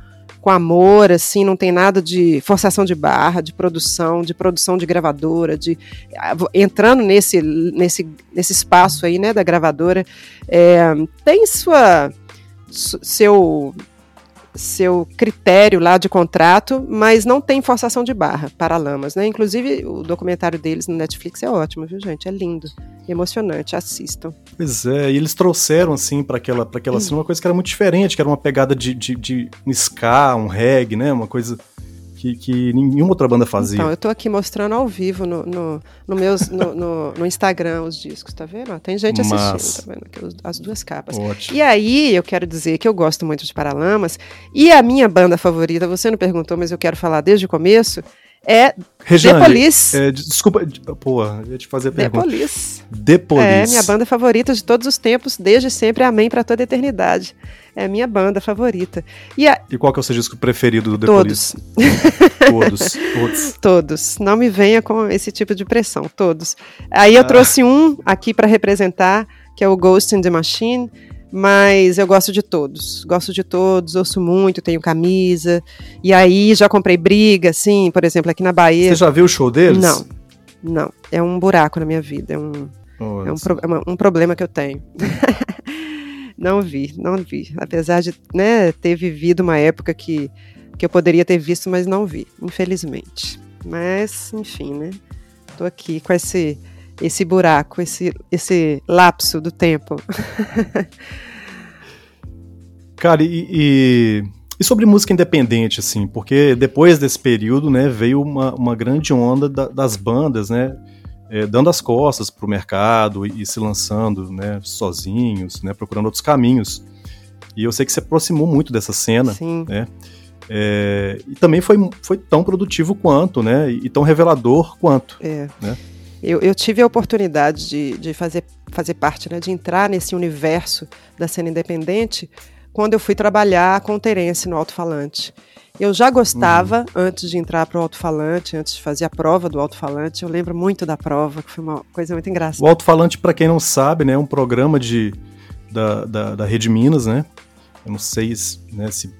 com amor, assim, não tem nada de forçação de barra, de produção, de produção de gravadora, de entrando nesse nesse nesse espaço aí, né, da gravadora, é, tem sua seu seu critério lá de contrato, mas não tem forçação de barra para Lamas, né? Inclusive, o documentário deles no Netflix é ótimo, viu, gente? É lindo, emocionante, assistam. Pois é, e eles trouxeram, assim, para aquela, pra aquela cena uma coisa que era muito diferente, que era uma pegada de, de, de um ska, um reggae, né? Uma coisa que, que nenhuma outra banda fazia. Então, eu tô aqui mostrando ao vivo no, no, no meus, no, no, no, Instagram os discos, tá vendo? Tem gente assistindo, Mas... tá vendo? As duas capas. Ótimo. E aí, eu quero dizer que eu gosto muito de Paralamas, e a minha banda favorita, você não perguntou, mas eu quero falar desde o começo, é Rejane, The Police. É, desculpa, pô, ia te fazer a pergunta. The Police. The Police. É minha banda favorita de todos os tempos, desde sempre, amém para toda a eternidade. É a minha banda favorita. E, a... e qual que é o seu disco preferido do The todos. Police? todos. Todos. Todos. Não me venha com esse tipo de pressão, todos. Aí eu ah. trouxe um aqui para representar, que é o Ghost in the Machine, mas eu gosto de todos. Gosto de todos, ouço muito, tenho camisa. E aí já comprei briga, assim, por exemplo, aqui na Bahia. Você já viu o show deles? Não. Não. É um buraco na minha vida. É um, é um, pro, é um problema que eu tenho. não vi, não vi. Apesar de né, ter vivido uma época que, que eu poderia ter visto, mas não vi, infelizmente. Mas, enfim, né? Tô aqui com esse esse buraco, esse, esse lapso do tempo. Cara, e, e, e, sobre música independente, assim, porque depois desse período, né, veio uma, uma grande onda da, das bandas, né, é, dando as costas para o mercado e, e, se lançando, né, sozinhos, né, procurando outros caminhos. E eu sei que se aproximou muito dessa cena, Sim. né, é, e também foi, foi tão produtivo quanto, né, e tão revelador quanto, é. né. Eu, eu, tive a oportunidade de, de fazer, fazer parte, né, de entrar nesse universo da cena independente quando eu fui trabalhar com o Terence no alto-falante. Eu já gostava, uhum. antes de entrar para o alto-falante, antes de fazer a prova do alto-falante, eu lembro muito da prova, que foi uma coisa muito engraçada. O alto-falante, para quem não sabe, né, é um programa de, da, da, da Rede Minas, né? Eu não sei né, se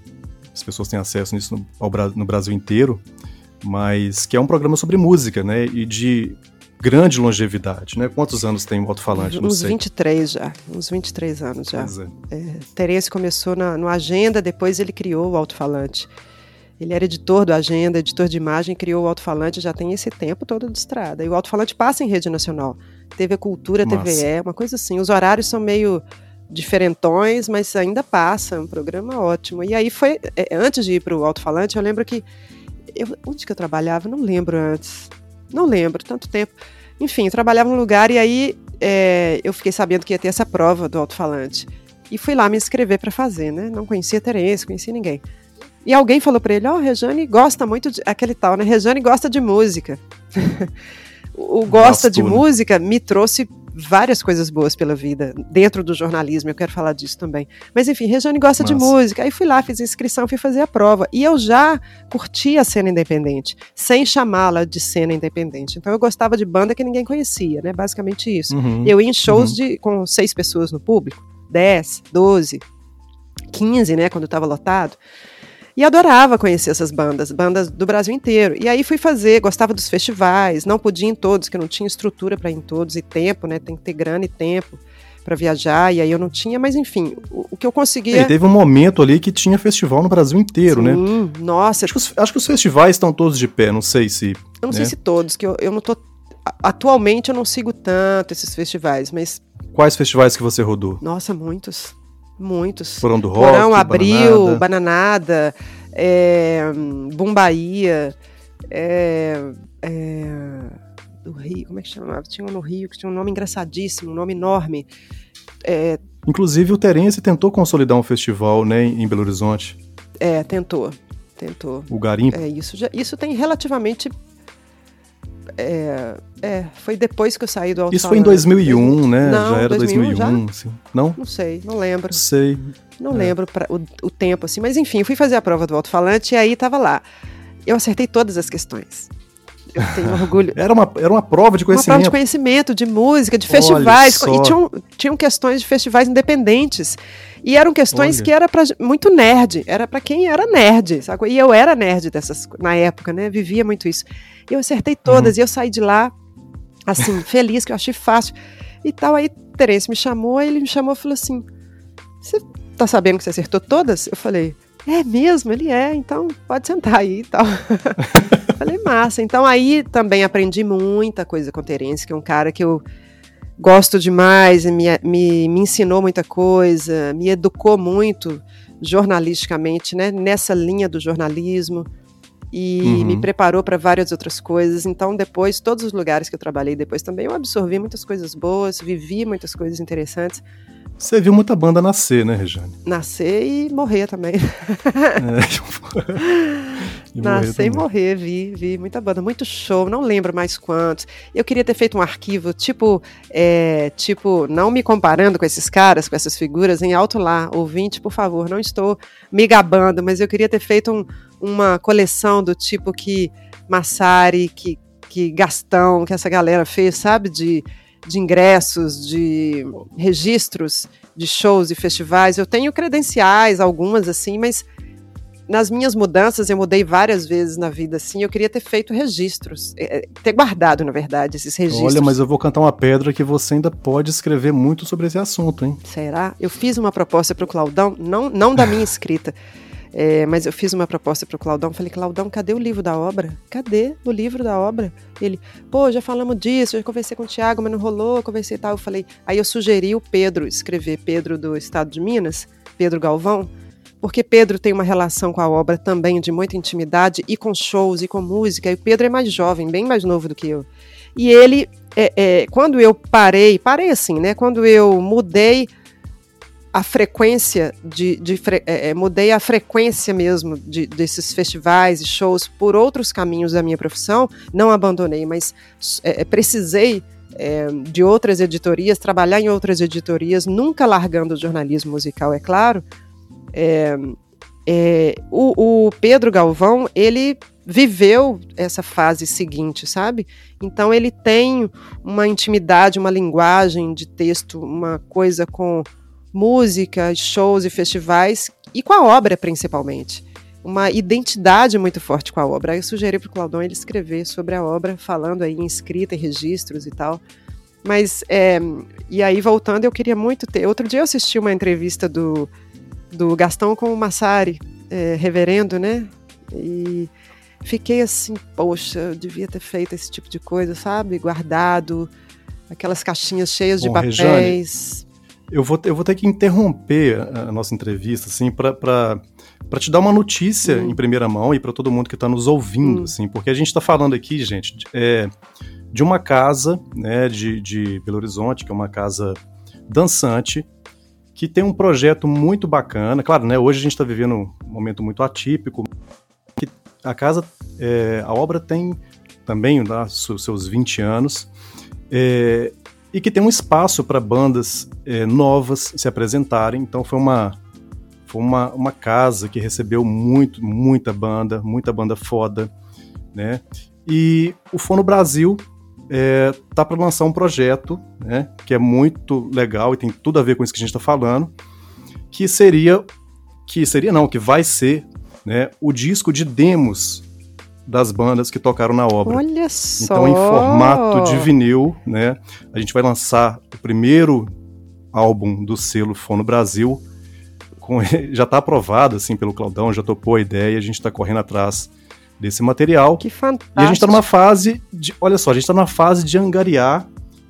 as pessoas têm acesso nisso no, ao, no Brasil inteiro, mas que é um programa sobre música, né? E de grande longevidade, né? Quantos anos tem o alto-falante? Uns 23 já, uns 23 anos já. É. É, Terence começou na, no Agenda, depois ele criou o alto-falante. Ele era editor do Agenda, editor de imagem, criou o alto-falante, já tem esse tempo todo de estrada. E o alto-falante passa em rede nacional. TV Cultura, Massa. TVE, uma coisa assim. Os horários são meio diferentões, mas ainda passa, um programa ótimo. E aí foi, é, antes de ir para o alto-falante, eu lembro que eu, onde que eu trabalhava? Não lembro antes. Não lembro, tanto tempo. Enfim, eu trabalhava num lugar e aí é, eu fiquei sabendo que ia ter essa prova do alto-falante. E fui lá me inscrever para fazer, né? Não conhecia Terence, conhecia ninguém. E alguém falou para ele: Ó, oh, Rejane gosta muito de. aquele tal, né? Rejane gosta de música. o gosta de música me trouxe várias coisas boas pela vida, dentro do jornalismo, eu quero falar disso também. Mas enfim, Regiane gosta Nossa. de música, aí fui lá, fiz inscrição, fui fazer a prova. E eu já curtia a cena independente, sem chamá-la de cena independente. Então eu gostava de banda que ninguém conhecia, né? Basicamente isso. Uhum. Eu ia em shows uhum. de, com seis pessoas no público, dez, doze, quinze, né? Quando estava lotado. E adorava conhecer essas bandas, bandas do Brasil inteiro. E aí fui fazer, gostava dos festivais, não podia ir em todos, que não tinha estrutura para ir em todos, e tempo, né? Tem que ter grana e tempo para viajar, e aí eu não tinha, mas enfim, o, o que eu conseguia. E teve um momento ali que tinha festival no Brasil inteiro, Sim, né? Nossa. Acho que, os, acho que, os, festivais estão todos de pé, não sei se. Eu não né? sei se todos, que eu, eu não tô. Atualmente eu não sigo tanto esses festivais, mas. Quais festivais que você rodou? Nossa, muitos. Muitos. Porão do Rock, Porão, Abril, Bananada, Bananada é, Bombaía, é, é, do Rio, como é que chamava? Tinha um no Rio que tinha um nome engraçadíssimo, um nome enorme. É, Inclusive o Terence tentou consolidar um festival né, em Belo Horizonte. É, tentou, tentou. O Garimpo. É, isso, já, isso tem relativamente é, é, foi depois que eu saí do Alto Isso foi em 2001, né? Não, já era 2001, 2001 já? Assim. Não? Não sei, não lembro. Sei. Não é. lembro pra, o, o, tempo, assim. Mas enfim, fui fazer a prova do alto-falante e aí tava lá. Eu acertei todas as questões. Eu tenho orgulho. era, uma, era uma prova de conhecimento. Uma prova de conhecimento, de música, de festivais. E tinham, tinham questões de festivais independentes. E eram questões Olha. que era para muito nerd, era para quem era nerd, sabe? E eu era nerd dessas na época, né? Vivia muito isso. Eu acertei todas uhum. e eu saí de lá assim, feliz que eu achei fácil. E tal aí Terence me chamou, ele me chamou e falou assim: "Você tá sabendo que você acertou todas?" Eu falei: "É mesmo, ele é, então pode sentar aí e tal." falei: "Massa". Então aí também aprendi muita coisa com o Terence, que é um cara que eu gosto demais, me, me, me ensinou muita coisa, me educou muito jornalisticamente, né, nessa linha do jornalismo. e uhum. me preparou para várias outras coisas. Então, depois, todos os lugares que eu trabalhei depois também, eu absorvi muitas coisas boas, vivi muitas coisas interessantes. Você viu muita banda nascer, né, Rejane? Nascer e morrer também. É, e nascer e morrer, vi, vi muita banda, muito show, não lembro mais quantos. Eu queria ter feito um arquivo, tipo, é, tipo, não me comparando com esses caras, com essas figuras, em alto lá, ouvinte, por favor, não estou me gabando, mas eu queria ter feito um, uma coleção do tipo que Massari, que, que Gastão, que essa galera fez, sabe, de de ingressos, de registros de shows e festivais. Eu tenho credenciais, algumas assim, mas nas minhas mudanças, eu mudei várias vezes na vida, assim, eu queria ter feito registros, é, é, ter guardado, na verdade, esses registros. Olha, mas eu vou cantar uma pedra que você ainda pode escrever muito sobre esse assunto, hein? Será? Eu fiz uma proposta para o Claudão, não, não da minha escrita, é, mas eu fiz uma proposta para o Claudão, falei, Claudão, cadê o livro da obra? Cadê o livro da obra? Ele, pô, já falamos disso, já conversei com o Tiago, mas não rolou, conversei e tal. Eu falei, aí eu sugeri o Pedro escrever, Pedro do Estado de Minas, Pedro Galvão, porque Pedro tem uma relação com a obra também de muita intimidade e com shows e com música, e o Pedro é mais jovem, bem mais novo do que eu. E ele, é, é, quando eu parei, parei assim, né? Quando eu mudei a frequência de, de é, é, mudei a frequência mesmo de, desses festivais e shows por outros caminhos da minha profissão. Não abandonei, mas é, é, precisei é, de outras editorias, trabalhar em outras editorias, nunca largando o jornalismo musical, é claro. É, o, o Pedro Galvão, ele viveu essa fase seguinte, sabe? Então ele tem uma intimidade, uma linguagem de texto, uma coisa com música, shows e festivais, e com a obra principalmente. Uma identidade muito forte com a obra. Aí eu sugeri para o Claudão ele escrever sobre a obra, falando aí em escrita e registros e tal. Mas, é, e aí voltando, eu queria muito ter. Outro dia eu assisti uma entrevista do, do Gastão com o Massari, é, reverendo, né? E fiquei assim, poxa, eu devia ter feito esse tipo de coisa, sabe? Guardado, aquelas caixinhas cheias Bom, de papéis. Rejane, eu vou, eu vou ter que interromper a nossa entrevista, assim, para te dar uma notícia uhum. em primeira mão e para todo mundo que está nos ouvindo, uhum. assim, porque a gente está falando aqui, gente, de, é, de uma casa, né, de, de Belo Horizonte, que é uma casa dançante, que tem um projeto muito bacana. Claro, né, hoje a gente está vivendo um momento muito atípico. Que a casa, é, a obra tem também né, seus 20 anos. É, e que tem um espaço para bandas é, novas se apresentarem. Então foi uma foi uma, uma casa que recebeu muito muita banda, muita banda foda, né? E o Fono Brasil é, tá para lançar um projeto, né? Que é muito legal e tem tudo a ver com isso que a gente está falando, que seria que seria não, que vai ser, né? O disco de demos das bandas que tocaram na obra. Olha só! Então, em formato de vinil, né, a gente vai lançar o primeiro álbum do selo Fono Brasil. Com, já está aprovado assim pelo Claudão, já topou a ideia, a gente está correndo atrás desse material. Que fantástico! E a gente está numa fase de, olha só, a gente está numa fase de angariar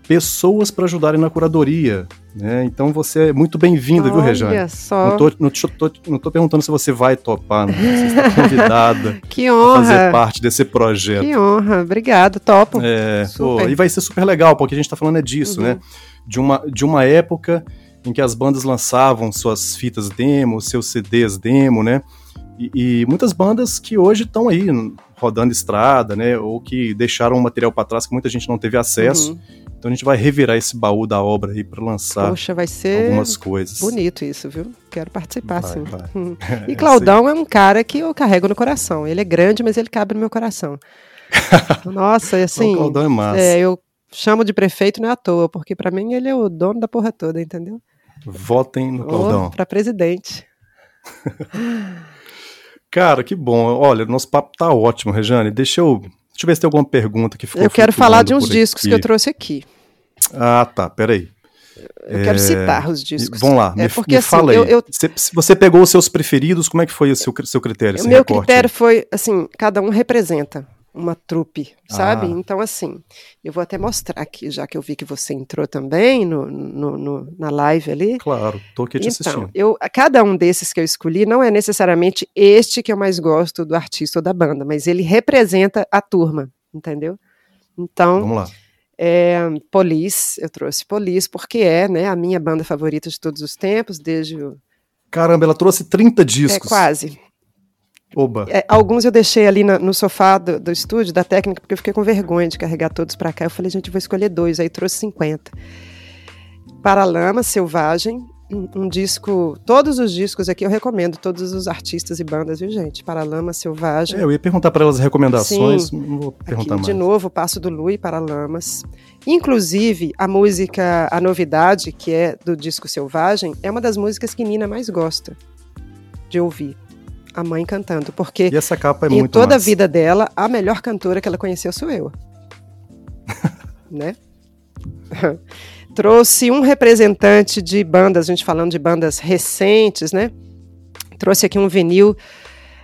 pessoas para ajudarem na curadoria. Né? Então você é muito bem-vinda, viu, Rejane? Olha só. Não tô, não, tô, não tô perguntando se você vai topar, não. você está convidada que honra. a fazer parte desse projeto. Que honra, obrigado, topo. É, pô, e vai ser super legal, porque a gente está falando é disso, né? uhum. né? De uma, de uma época em que as bandas lançavam suas fitas demo, seus CDs demo, né? E, e muitas bandas que hoje estão aí rodando estrada, né? Ou que deixaram um material para trás que muita gente não teve acesso. Uhum. Então a gente vai revirar esse baú da obra aí para lançar Poxa, vai ser algumas coisas. Bonito isso, viu? Quero participar, vai, sim. Vai. Hum. E Claudão é um cara que eu carrego no coração. Ele é grande, mas ele cabe no meu coração. Nossa, assim. o Claudão é massa. É, eu chamo de prefeito não é à toa, porque para mim ele é o dono da porra toda, entendeu? Votem no Claudão. Para presidente. Cara, que bom. Olha, nosso papo tá ótimo, Rejane. Deixa eu, deixa eu ver se tem alguma pergunta que ficou. Eu quero falar de uns discos que eu trouxe aqui. Ah, tá. Peraí. Eu é... quero citar os discos. Vamos lá, é porque, me assim, fala aí. Eu, eu... Você, você, pegou os seus preferidos, como é que foi o seu, seu critério? O meu recorte? critério foi, assim, cada um representa. Uma trupe, sabe? Ah. Então, assim, eu vou até mostrar aqui, já que eu vi que você entrou também no, no, no na live ali. Claro, tô aqui te então, assistindo. Eu, cada um desses que eu escolhi não é necessariamente este que eu mais gosto do artista ou da banda, mas ele representa a turma, entendeu? Então, vamos lá. É, Police, eu trouxe Police porque é né, a minha banda favorita de todos os tempos, desde o. Caramba, ela trouxe 30 discos. É, quase. Oba. É, alguns eu deixei ali na, no sofá do, do, estúdio, da técnica, porque eu fiquei com vergonha de carregar todos para cá. Eu falei, gente, vou escolher dois. Aí trouxe 50. Paralama, Selvagem, um, um, disco. Todos os discos aqui eu recomendo, todos os artistas e bandas, viu, gente? Paralama, Selvagem. É, eu ia perguntar para elas recomendações, Sim, não vou perguntar aqui, mais. De novo, Passo do Lu e Paralamas. Inclusive, a música A Novidade, que é do disco Selvagem, é uma das músicas que Nina mais gosta de ouvir a mãe cantando, porque e essa capa é em muito toda massa. a vida dela, a melhor cantora que ela conheceu sou eu. né? Trouxe um representante de bandas, a gente falando de bandas recentes, né? Trouxe aqui um vinil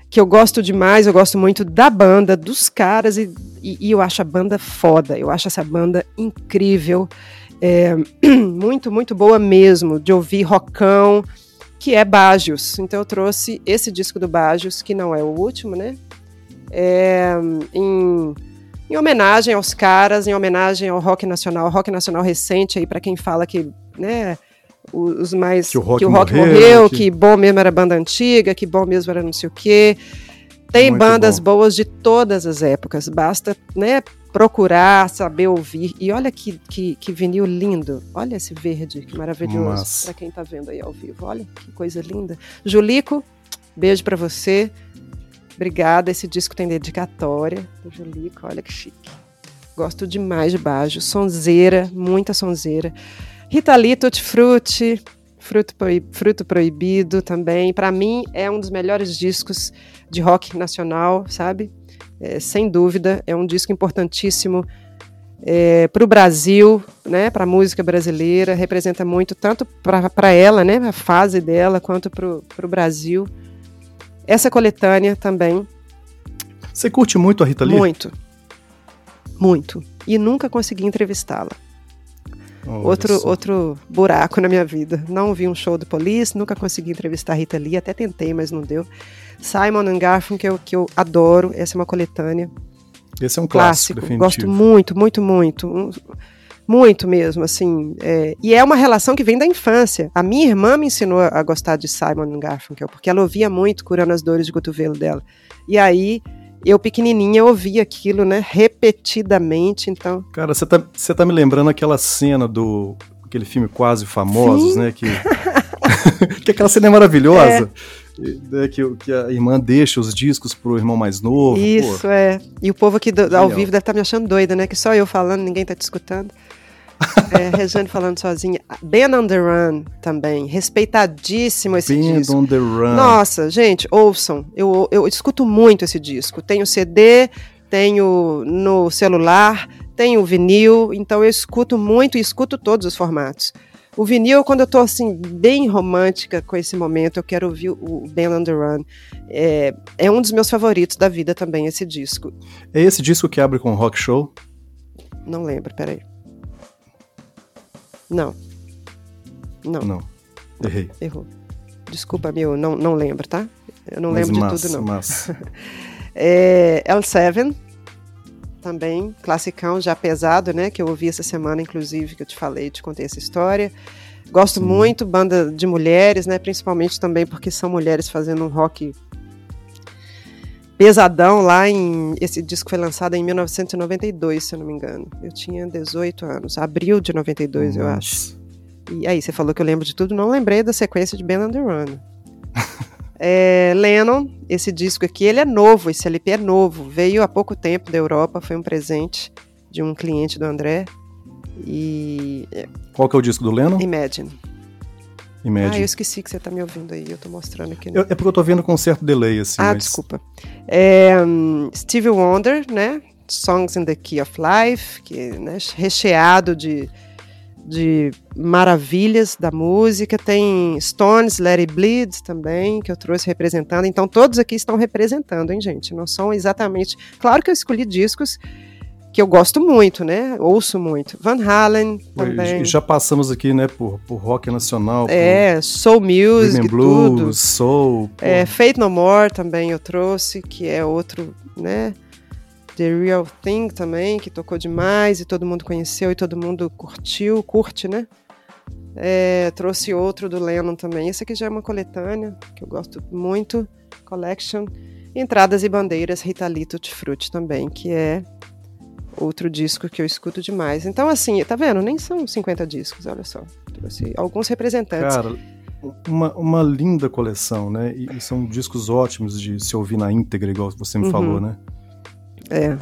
que eu gosto demais, eu gosto muito da banda, dos caras, e, e, e eu acho a banda foda, eu acho essa banda incrível, é, muito, muito boa mesmo, de ouvir rockão, que é Bagios. Então eu trouxe esse disco do Bagios, que não é o último, né? É, em, em, homenagem aos caras, em homenagem ao rock nacional, rock nacional recente aí para quem fala que, né, os mais que o rock, que o rock morreu, morreu que... que... bom mesmo era banda antiga, que bom mesmo era não sei o quê. Tem Muito bandas bom. boas de todas as épocas, basta, né, procurar, saber ouvir. E olha que, que, que vinil lindo. Olha esse verde, que maravilhoso. Para quem está vendo aí ao vivo. Olha que coisa linda. Julico, beijo para você. Obrigada. Esse disco tem dedicatória do Julico. Olha que chique. Gosto demais de baixo. Sonzeira, muita sonzeira. Rita Lee, Tutti Frutti. Fruto, Fruto Proibido também. Para mim, é um dos melhores discos de rock nacional, sabe? É, sem dúvida, é um disco importantíssimo é, para o Brasil, né, para a música brasileira, representa muito, tanto para ela, né, a fase dela, quanto para o Brasil. Essa coletânea também. Você curte muito a Rita Lee? Muito. Muito. E nunca consegui entrevistá-la. Outro, outro buraco na minha vida. Não vi um show do Police, nunca consegui entrevistar a Rita Lee, até tentei, mas não deu. Simon and Garfunkel, que eu, que eu adoro, essa é uma coletânea. Esse é um clássico, clássico Gosto muito, muito, muito. Muito mesmo, assim. É, e é uma relação que vem da infância. A minha irmã me ensinou a gostar de Simon Garfunkel, porque ela ouvia muito curando as dores de cotovelo dela. E aí, eu pequenininha ouvia aquilo, né, repetidamente, então... Cara, você tá, você tá me lembrando aquela cena do... aquele filme Quase Famosos, Sim. né, que... que aquela cena é maravilhosa. É. Que, que, a irmã deixa os discos pro irmão mais novo. Isso, pô. é. E o povo aqui do, ao vivo deve estar tá me achando doida, né? Que só eu falando, ninguém tá te escutando. É, Rejane falando sozinha. Ben on the Run também. Respeitadíssimo esse ben disco. on the Run. Nossa, gente, ouçam. Eu, eu escuto muito esse disco. Tenho CD, tenho no celular, tenho vinil, então eu escuto muito e escuto todos os formatos. O vinil, quando eu tô assim, bem romântica com esse momento, eu quero ouvir o Ben on the Run. É, é um dos meus favoritos da vida também, esse disco. É esse disco que abre com rock show? Não lembro, peraí. Não. Não. Não. Errei. Errou. Desculpa, meu, não, não lembro, tá? Eu não Mas lembro de tudo, não. Massa. é, L7, também, classicão, já pesado, né? Que eu ouvi essa semana, inclusive, que eu te falei, te contei essa história. Gosto Sim. muito, banda de mulheres, né? Principalmente também porque são mulheres fazendo um rock pesadão lá em. Esse disco foi lançado em 1992, se eu não me engano. Eu tinha 18 anos, abril de 92, eu Nossa. acho. E aí, você falou que eu lembro de tudo, não lembrei da sequência de Ben on the Run. é, Lennon, esse disco aqui, ele é novo, esse LP é novo, veio há pouco tempo da Europa, foi um presente de um cliente do André. E. é, Qual que é o disco do Lennon? Imagine. Ah, eu esqueci que você tá me ouvindo aí, eu tô mostrando aqui. Eu- é porque eu tô vendo com um certo delay, assim. Ah, mas- desculpa. É, Stevie Wonder, né? Songs in the Key of Life, que né, recheado de, de maravilhas da música. Tem Stones, Let It Bleed também, que eu trouxe representando. Então, todos aqui estão representando, hein, gente? Não são exatamente. Claro que eu escolhi discos que eu gosto muito, né? Ouço muito. Van Halen também. E já passamos aqui, né, por, por rock nacional. É, soul music, blues, tudo. soul. É, Fate No More também eu trouxe, que é outro, né? The Real Thing também, que tocou demais e todo mundo conheceu e todo mundo curtiu, curte, né? É, trouxe outro do Lennon também. Esse aqui já é uma coletânea, que eu gosto muito. Collection. Entradas e Bandeiras, Rita Lee Tutti Frutti também, que é outro disco que eu escuto demais. Então, assim, tá vendo? Nem são 50 discos, olha só. Trouxe alguns representantes. Cara, uma, uma linda coleção, né? E, e, são discos ótimos de se ouvir na íntegra, igual você me uhum. falou, né? É.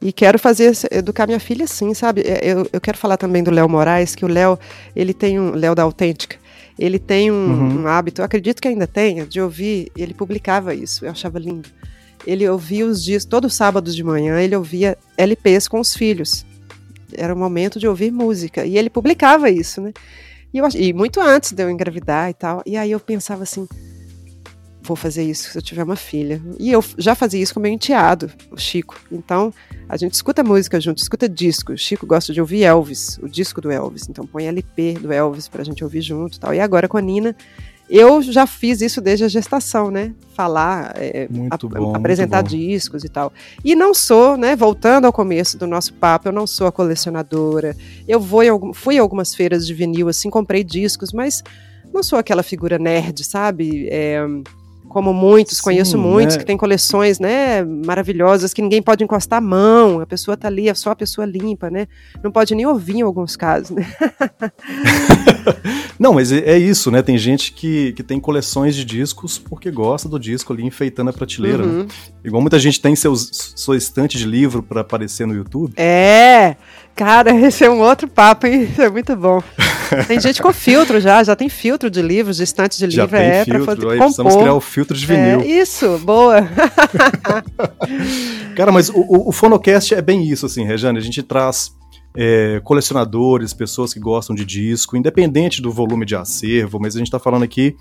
E quero fazer, educar minha filha sim, sabe? É, eu, eu quero falar também do Léo Moraes, que o Léo, ele tem um, Léo da Autêntica, ele tem um, uhum. um hábito, acredito que ainda tenha, de ouvir, ele publicava isso, eu achava lindo ele ouvia os dias, todo sábado de manhã, ele ouvia LPs com os filhos. Era o momento de ouvir música. E ele publicava isso, né? E, eu, e muito antes de eu engravidar e tal. E aí eu pensava assim, vou fazer isso se eu tiver uma filha. E eu já fazia isso com meu enteado, o Chico. Então, a gente escuta música junto, escuta disco. O Chico gosta de ouvir Elvis, o disco do Elvis. Então, põe LP do Elvis pra gente ouvir junto e tal. E agora com a Nina, eu já fiz isso desde a gestação, né? Falar, é, bom, apresentar discos e tal. E não sou, né? Voltando ao começo do nosso papo, eu não sou a colecionadora. Eu vou em, fui em algumas feiras de vinil, assim, comprei discos, mas não sou aquela figura nerd, sabe? É, como muitos, Sim, conheço muitos né? que têm coleções, né, maravilhosas, que ninguém pode encostar a mão, a pessoa tá ali, é só a pessoa limpa, né? Não pode nem ouvir em alguns casos, né? Não, mas é, é isso, né? Tem gente que, que tem coleções de discos porque gosta do disco ali enfeitando a prateleira. Né? Uhum. Né? Igual muita gente tem seus, sua estante de livro para aparecer no YouTube. É, cara, esse é um outro papo, hein? Isso é muito bom. Tem gente com filtro já, já tem filtro de livros, de estante de livro, é, para fazer compor. Precisamos criar o filtro de vinil. É, isso, boa. Cara, mas o, o, o Fonocast é bem isso, assim, Rejane, a gente traz é, colecionadores, pessoas que gostam de disco, independente do volume de acervo, mas a gente está falando aqui,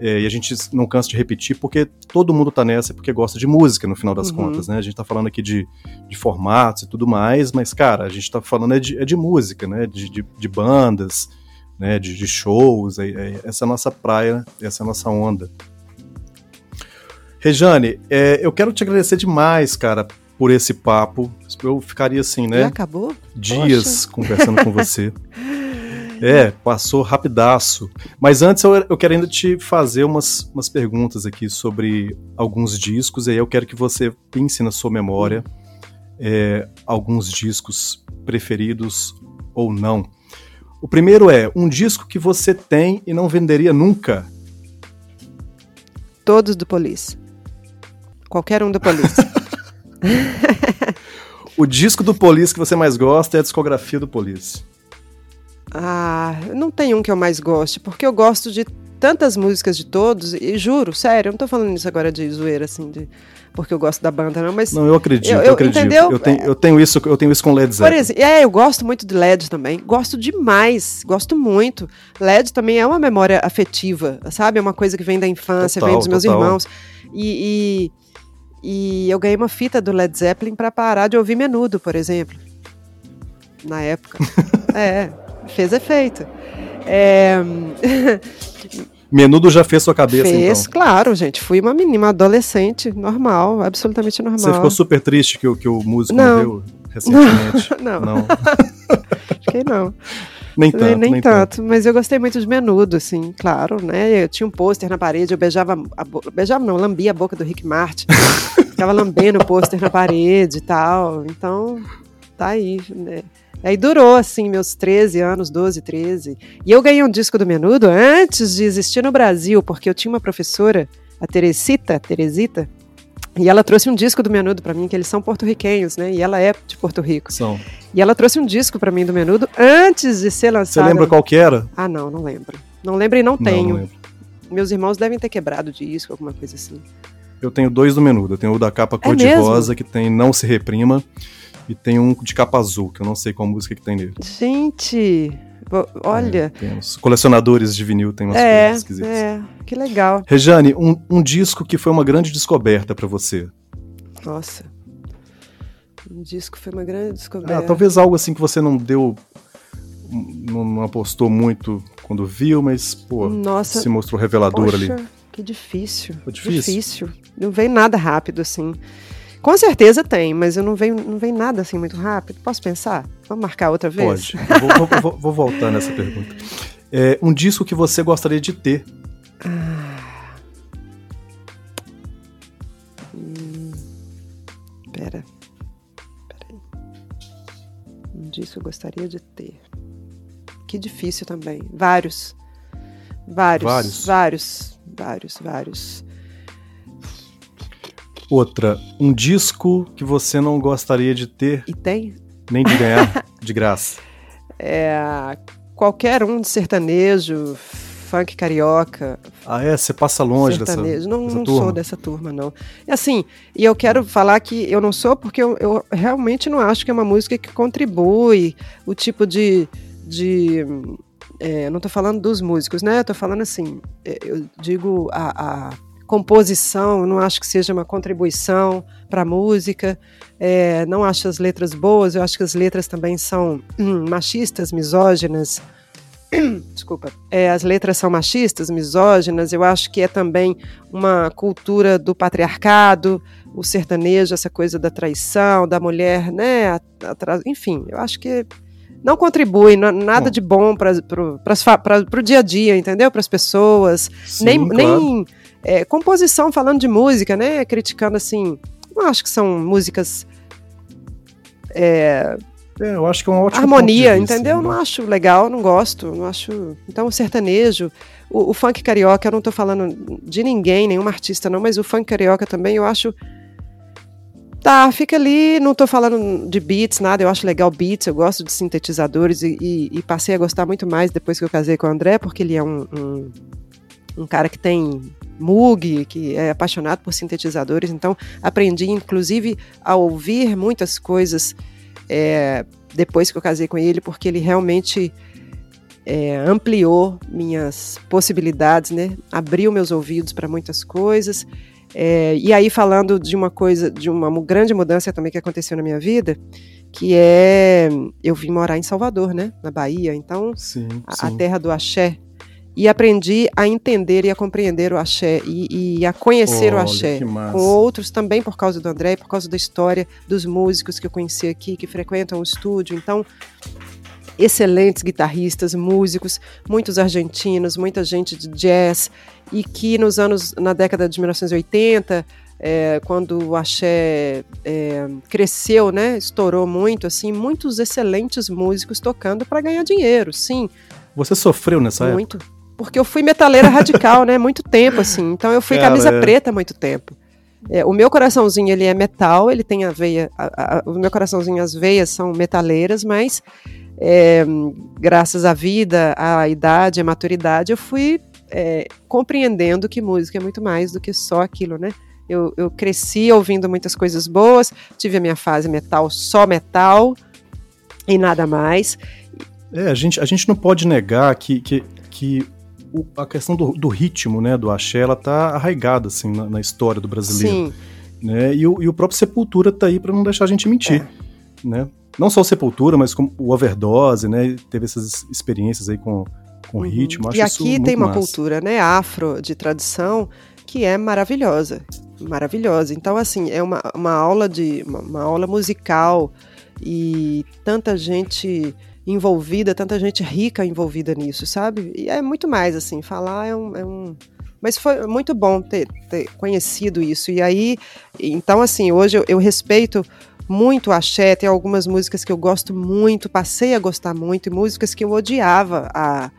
é, e a gente não cansa de repetir, porque todo mundo está nessa porque gosta de música, no final das uhum. contas, né? A gente está falando aqui de, de formatos e tudo mais, mas, cara, a gente está falando é de, é de música, né? De, de, de bandas, né? De, de shows, é, é, essa é a nossa praia, essa é a nossa onda. Rejane, é, eu quero te agradecer demais, cara, por esse papo. Eu ficaria assim, né? Já acabou? Dias Poxa. conversando com você. É, passou rapidaço. Mas antes eu, eu quero ainda te fazer umas, umas perguntas aqui sobre alguns discos, e aí eu quero que você pense na sua memória é, alguns discos preferidos ou não. O primeiro é um disco que você tem e não venderia nunca. Todos do Police. Qualquer um do Police. o disco do Police que você mais gosta é a discografia do Police. Ah, não tem um que eu mais goste, porque eu gosto de tantas músicas de todos, e juro, sério, eu não tô falando isso agora de zoeira, assim, de, porque eu gosto da banda, não, mas. Não, eu acredito, eu, eu, eu acredito. Entendeu? Eu tenho, eu tenho isso, eu tenho isso com Led Zeppelin. Por exemplo, é, eu gosto muito de LED também. Gosto demais, gosto muito. LED também é uma memória afetiva, sabe? É uma coisa que vem da infância, total, vem dos meus total. irmãos. e, e e eu ganhei uma fita do Led Zeppelin para parar de ouvir menudo, por exemplo. Na época. é, fez efeito. É... Menudo já fez sua cabeça, fez, então? claro, gente. Fui uma menina, uma adolescente, normal, absolutamente normal. Você ficou super triste que, o, que o músico não. morreu recentemente? Não. não. Fiquei não. Nem tanto. Nem, nem tanto, tanto, mas eu gostei muito de menudo, assim, claro, né? Eu tinha um pôster na parede, eu beijava, a bo... beijava não, lambia a boca do Rick Martin, ficava lambendo o pôster na parede e tal, então tá aí, né? Aí durou, assim, meus 13 anos, 12, 13. E eu ganhei um disco do Menudo antes de existir no Brasil, porque eu tinha uma professora, a Teresita, Teresita, e ela trouxe um disco do Menudo para mim, que eles são porto-riquenhos, né? E ela é de Porto Rico. São. E ela trouxe um disco para mim do Menudo antes de ser lançado. Você lembra qual que era? Ah, não, não lembro. Não lembro e não, não tenho. Não Meus irmãos devem ter quebrado o disco, alguma coisa assim. Eu tenho dois do Menudo. Eu tenho o da capa é cor-de-rosa, que tem Não Se Reprima, e tem um de capa azul, que eu não sei qual música que tem nele. Gente, Olha. É, os colecionadores de vinil tem umas é, coisas esquisitas. É, que legal. Rejane, um, um disco que foi uma grande descoberta para você. Nossa. Um disco foi uma grande descoberta. Ah, talvez algo assim que você não deu. Não, não apostou muito quando viu, mas, pô, Nossa, se mostrou revelador poxa, ali. Que difícil. Foi difícil. Difícil. Não vem nada rápido assim. Com certeza tem, mas eu não venho, não vem nada assim muito rápido. Posso pensar? Vamos marcar outra vez? Pode. vou, vou, vou, vou, voltar nessa pergunta. É, um disco que você gostaria de ter? Ah. Hum. Pera. Um disco que eu gostaria de ter. Que difícil também. Vários. Vários. Vários. Vários. Vários. vários. Outra, um disco que você não gostaria de ter. E tem? Nem de ganhar de graça. É, qualquer um de sertanejo, funk carioca. Ah, é? Você passa longe sertanejo. dessa, não, dessa não turma? sou dessa turma, não. E assim, e eu quero falar que eu não sou porque eu, eu realmente não acho que é uma música que contribui o tipo de. de é, não estou falando dos músicos, né? Eu tô falando assim, é, eu digo a, a composição, não acho que seja uma contribuição para a música. É, não acho as letras boas, eu acho que as letras também são hum, machistas, misóginas. Desculpa. É, as letras são machistas, misóginas. Eu acho que é também uma cultura do patriarcado, o sertanejo, essa coisa da traição, da mulher, né? Enfim, eu acho que não contribui nada bom. de bom para o dia a dia, entendeu? Para as pessoas. Sim, nem, claro. nem é, composição, falando de música, né? Criticando assim. Não acho que são músicas. É, é, eu acho que é uma ótima harmonia, vista, entendeu? Né? Não acho legal, não gosto, não acho. Então, o sertanejo, o, o, funk carioca, eu não tô falando de ninguém, nenhum artista não, mas o funk carioca também, eu acho. Tá, fica ali, não tô falando de beats, nada, eu acho legal beats, eu gosto de sintetizadores e, e, e passei a gostar muito mais depois que eu casei com o André, porque ele é um, um, um cara que tem Moog, que é apaixonado por sintetizadores, então aprendi inclusive a ouvir muitas coisas é, depois que eu casei com ele, porque ele realmente é, ampliou minhas possibilidades, né? Abriu meus ouvidos para muitas coisas. É, e aí falando de uma coisa, de uma grande mudança também que aconteceu na minha vida, que é eu vim morar em Salvador, né? Na Bahia. Então sim, a, a terra do axé e aprendi a entender e a compreender o axé e, e a conhecer o axé com outros também por causa do André, por causa da história dos músicos que eu conheci aqui que frequentam o estúdio. Então, excelentes guitarristas, músicos, muitos argentinos, muita gente de jazz e que nos anos na década de 1980 é, quando o axé é, cresceu, né, estourou muito, assim, muitos excelentes músicos tocando para ganhar dinheiro, sim. Você sofreu nessa muito. época? Muito. Porque eu fui metaleira radical, né? Muito tempo, assim. Então eu fui Cara, camisa é. preta muito tempo. É, o meu coraçãozinho, ele é metal, ele tem a veia... A, a, o meu coraçãozinho, as veias são metaleiras, mas é, graças à vida, à idade, à maturidade, eu fui é, compreendendo que música é muito mais do que só aquilo, né? Eu, eu cresci ouvindo muitas coisas boas, tive a minha fase metal, só metal e nada mais. É, a gente, a gente não pode negar que, que, que o, a questão do, do, ritmo, né, do axé, ela tá arraigada, assim, na, na história do brasileiro. Sim. Né? E, o, e o próprio Sepultura tá aí para não deixar a gente mentir, é. né? Não só o Sepultura, mas como o Overdose, né? Teve essas experiências aí com, com uhum. ritmo. Acho e aqui tem uma massa. cultura, né, afro, de tradição, que é maravilhosa. Maravilhosa. Então, assim, é uma, uma aula de. Uma, uma aula musical e tanta gente envolvida, tanta gente rica envolvida nisso, sabe? E é muito mais, assim, falar é um. É um... Mas foi muito bom ter, ter, conhecido isso. E aí, então, assim, hoje eu, eu respeito muito axé, tem algumas músicas que eu gosto muito, passei a gostar muito, e músicas que eu odiava há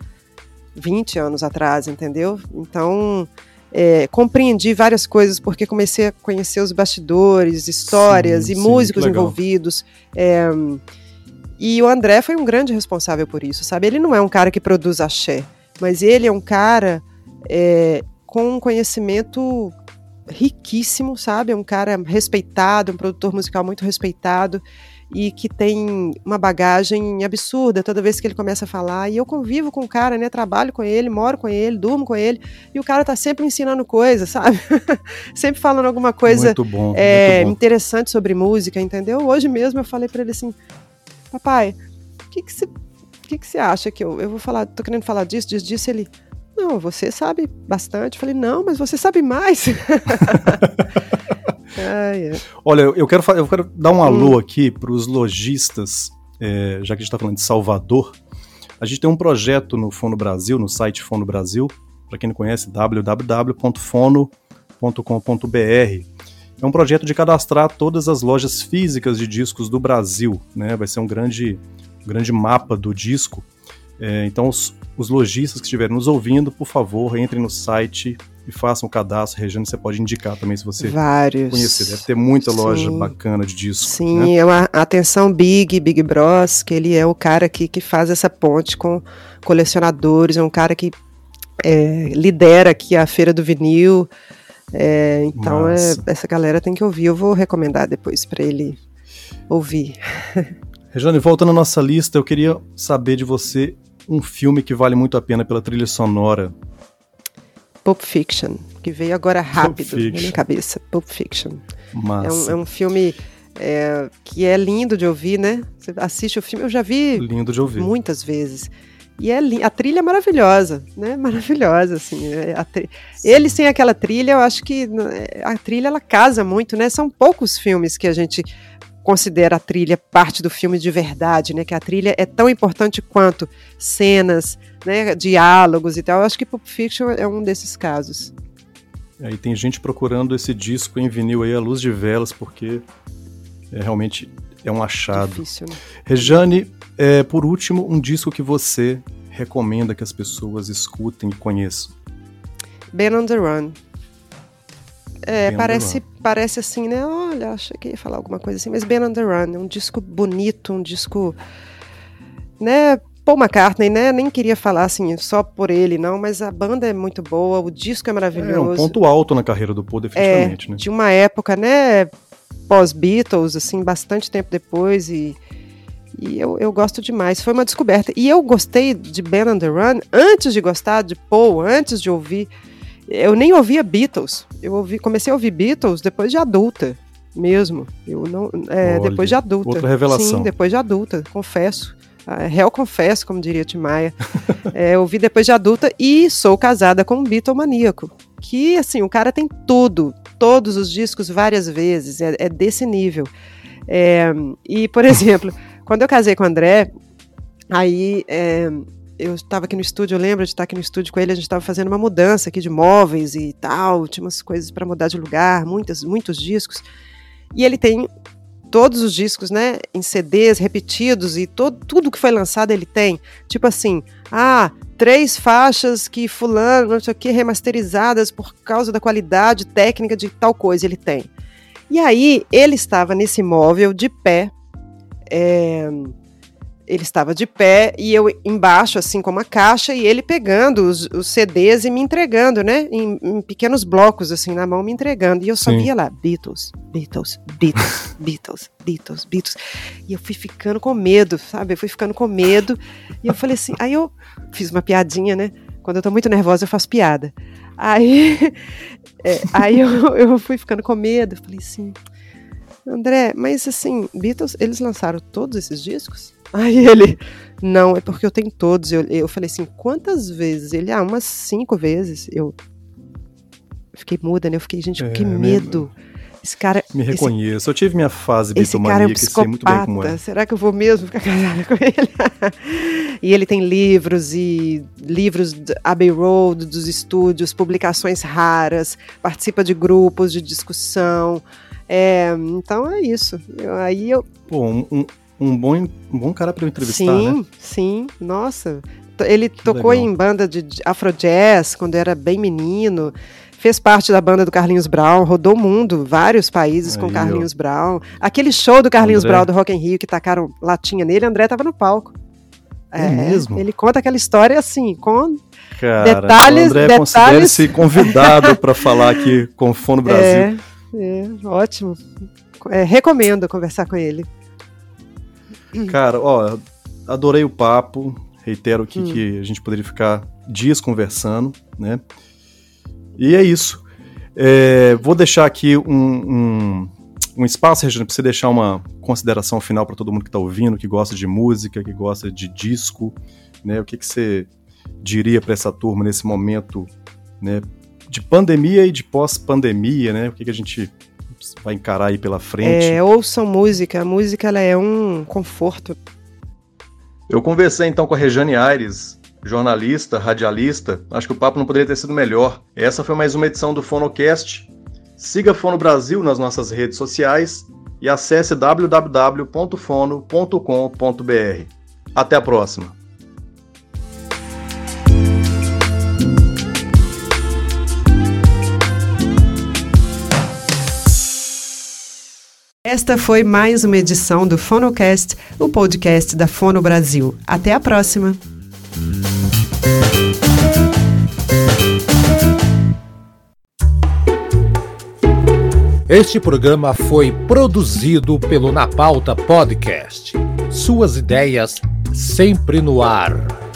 20 anos atrás, entendeu? Então, é, compreendi várias coisas porque comecei a conhecer os bastidores, histórias sim, e sim, músicos envolvidos. É, e o André foi um grande responsável por isso, sabe? Ele não é um cara que produz axé, mas ele é um cara é, com um conhecimento riquíssimo, sabe? É um cara respeitado, um produtor musical muito respeitado. e que tem uma bagagem absurda toda vez que ele começa a falar. E eu convivo com o cara, né? Trabalho com ele, moro com ele, durmo com ele, e o cara tá sempre ensinando coisa, sabe? sempre falando alguma coisa muito bom, é, muito bom. interessante sobre música, entendeu? Hoje mesmo eu falei para ele assim, papai, o que que você que que você acha que eu, eu vou falar, tô querendo falar disso, disso, disso, ele não, você sabe bastante. Eu falei, não, mas você sabe mais. Olha, eu quero, eu quero dar um alô hum. aqui para os lojistas, é, já que a gente está falando de Salvador. A gente tem um projeto no Fono Brasil, no site Fono Brasil, para quem não conhece, www.fono.com.br. É um projeto de cadastrar todas as lojas físicas de discos do Brasil, né? Vai ser um grande, um grande mapa do disco. É, então, os, os lojistas que estiverem nos ouvindo, por favor, entrem no site e façam o cadastro. Regiane, você pode indicar também se você Vários. conhecer. Deve ter muita Sim. loja bacana de disco. Sim, né? é uma atenção Big, Big Bros, que ele é o cara que, que faz essa ponte com colecionadores, é um cara que é, lidera aqui a Feira do Vinil. É, então, é, essa galera tem que ouvir. Eu vou recomendar depois para ele ouvir. Regiane, voltando à nossa lista, eu queria saber de você um filme que vale muito a pena pela trilha sonora. Pulp Fiction, que veio agora rápido na minha cabeça. Pulp Fiction. É um, é um filme é, que é lindo de ouvir, né? Você assiste o filme, eu já vi lindo de ouvir. muitas vezes. E é a trilha é maravilhosa, né? Maravilhosa, assim. É, Ele sem aquela trilha, eu acho que né, a trilha ela casa muito, né? São poucos filmes que a gente considera a trilha parte do filme de verdade, né? Que a trilha é tão importante quanto cenas, né? Diálogos e tal. Eu acho que Pulp Fiction é um desses casos. Aí tem gente procurando esse disco em vinil aí à luz de velas, porque é, realmente é um achado. Difícil, né? Rejane, é, por último, um disco que você recomenda que as pessoas escutem e conheçam. Ben on the Run, é, parece, parece assim, né? Olha, achei que ia falar alguma coisa assim, mas Ben on the Run, é um disco bonito, um disco, né? Paul McCartney, né? Nem queria falar assim só por ele, não, mas a banda é muito boa, o disco é maravilhoso. É um ponto alto na carreira do Paul, definitivamente, é, né? De uma época, né? Pós-Beatles, assim, bastante tempo depois e. E eu, eu gosto demais, foi uma descoberta. E eu gostei de Ben on the Run antes de gostar de Paul, antes de ouvir eu nem ouvia Beatles. Eu ouvi, comecei a ouvir Beatles depois de adulta, mesmo. Eu não, é, Olha, depois de adulta. Outra revelação. Sim, depois de adulta, confesso. É, réu confesso, como diria Tim Maia. é, eu ouvi depois de adulta e sou casada com um Beatlemaníaco. Que, assim, o cara tem tudo, todos os discos várias vezes, é, é desse nível. É, e, por exemplo, quando eu casei com o André, aí é, eu estava aqui no estúdio, eu lembro de estar aqui no estúdio com ele, a gente estava fazendo uma mudança aqui de móveis e tal, tinha umas coisas para mudar de lugar, muitas, muitos discos. E ele tem todos os discos, né, em CDs repetidos e todo, tudo que foi lançado ele tem. Tipo assim, ah, três faixas que fulano, não sei o que, remasterizadas por causa da qualidade técnica de tal coisa, ele tem. E aí, ele estava nesse móvel de pé, é, ele estava de pé e eu embaixo, assim, com uma caixa, e ele pegando os, os CDs e me entregando, né? Em, em, pequenos blocos, assim, na mão, me entregando. E eu só Sim. via lá, Beatles, Beatles, Beatles, Beatles, Beatles, Beatles. E eu fui ficando com medo, sabe? Eu fui ficando com medo. E eu falei assim, aí eu fiz uma piadinha, né? Quando eu tô muito nervosa, eu faço piada. Aí, é, aí eu, eu fui ficando com medo, falei assim, André, mas assim, Beatles, eles lançaram todos esses discos? Aí ele, não, é porque eu tenho todos. Eu, eu falei assim, quantas vezes? Ele, ah, umas cinco vezes. Eu fiquei muda, né? Eu fiquei, gente, é, que medo. Esse cara. Me reconheço. Esse, eu tive minha fase bitomaníaca, é um muito bem como é. Será que eu vou mesmo ficar casada com ele? e ele tem livros e livros Abbey Road dos estúdios, publicações raras, participa de grupos de discussão. É, então é isso. Eu, aí eu. Pô, um, um bom, um bom cara para eu entrevistar, sim, né? Sim, nossa. Ele que tocou legal. em banda de afro-jazz quando era bem menino. Fez parte da banda do Carlinhos Brown, rodou o mundo, vários países Aí, com Carlinhos ó. Brown. Aquele show do Carlinhos André. Brown do Rock in Rio que tacaram latinha nele, André estava no palco. É, é, mesmo? Ele conta aquela história assim, com Cara, detalhes. O André detalhes... considera-se convidado para falar aqui com o Fono Brasil. É, é ótimo. É, recomendo conversar com ele. Cara, ó, adorei o papo. Reitero aqui hum. que a gente poderia ficar dias conversando, né? E é isso. É, vou deixar aqui um, um, um espaço, Regina, para você deixar uma consideração final para todo mundo que está ouvindo, que gosta de música, que gosta de disco, né? O que, que você diria para essa turma nesse momento, né? De pandemia e de pós-pandemia, né? O que, que a gente vai encarar aí pela frente? É, ouçam música. A música ela é um conforto. Eu conversei então com a Rejane Aires, jornalista, radialista. Acho que o papo não poderia ter sido melhor. Essa foi mais uma edição do Fonocast. Siga Fono Brasil nas nossas redes sociais e acesse www.fono.com.br. Até a próxima! Esta foi mais uma edição do Fonocast, o podcast da Fono Brasil. Até a próxima! Este programa foi produzido pelo Na Pauta Podcast. Suas ideias sempre no ar.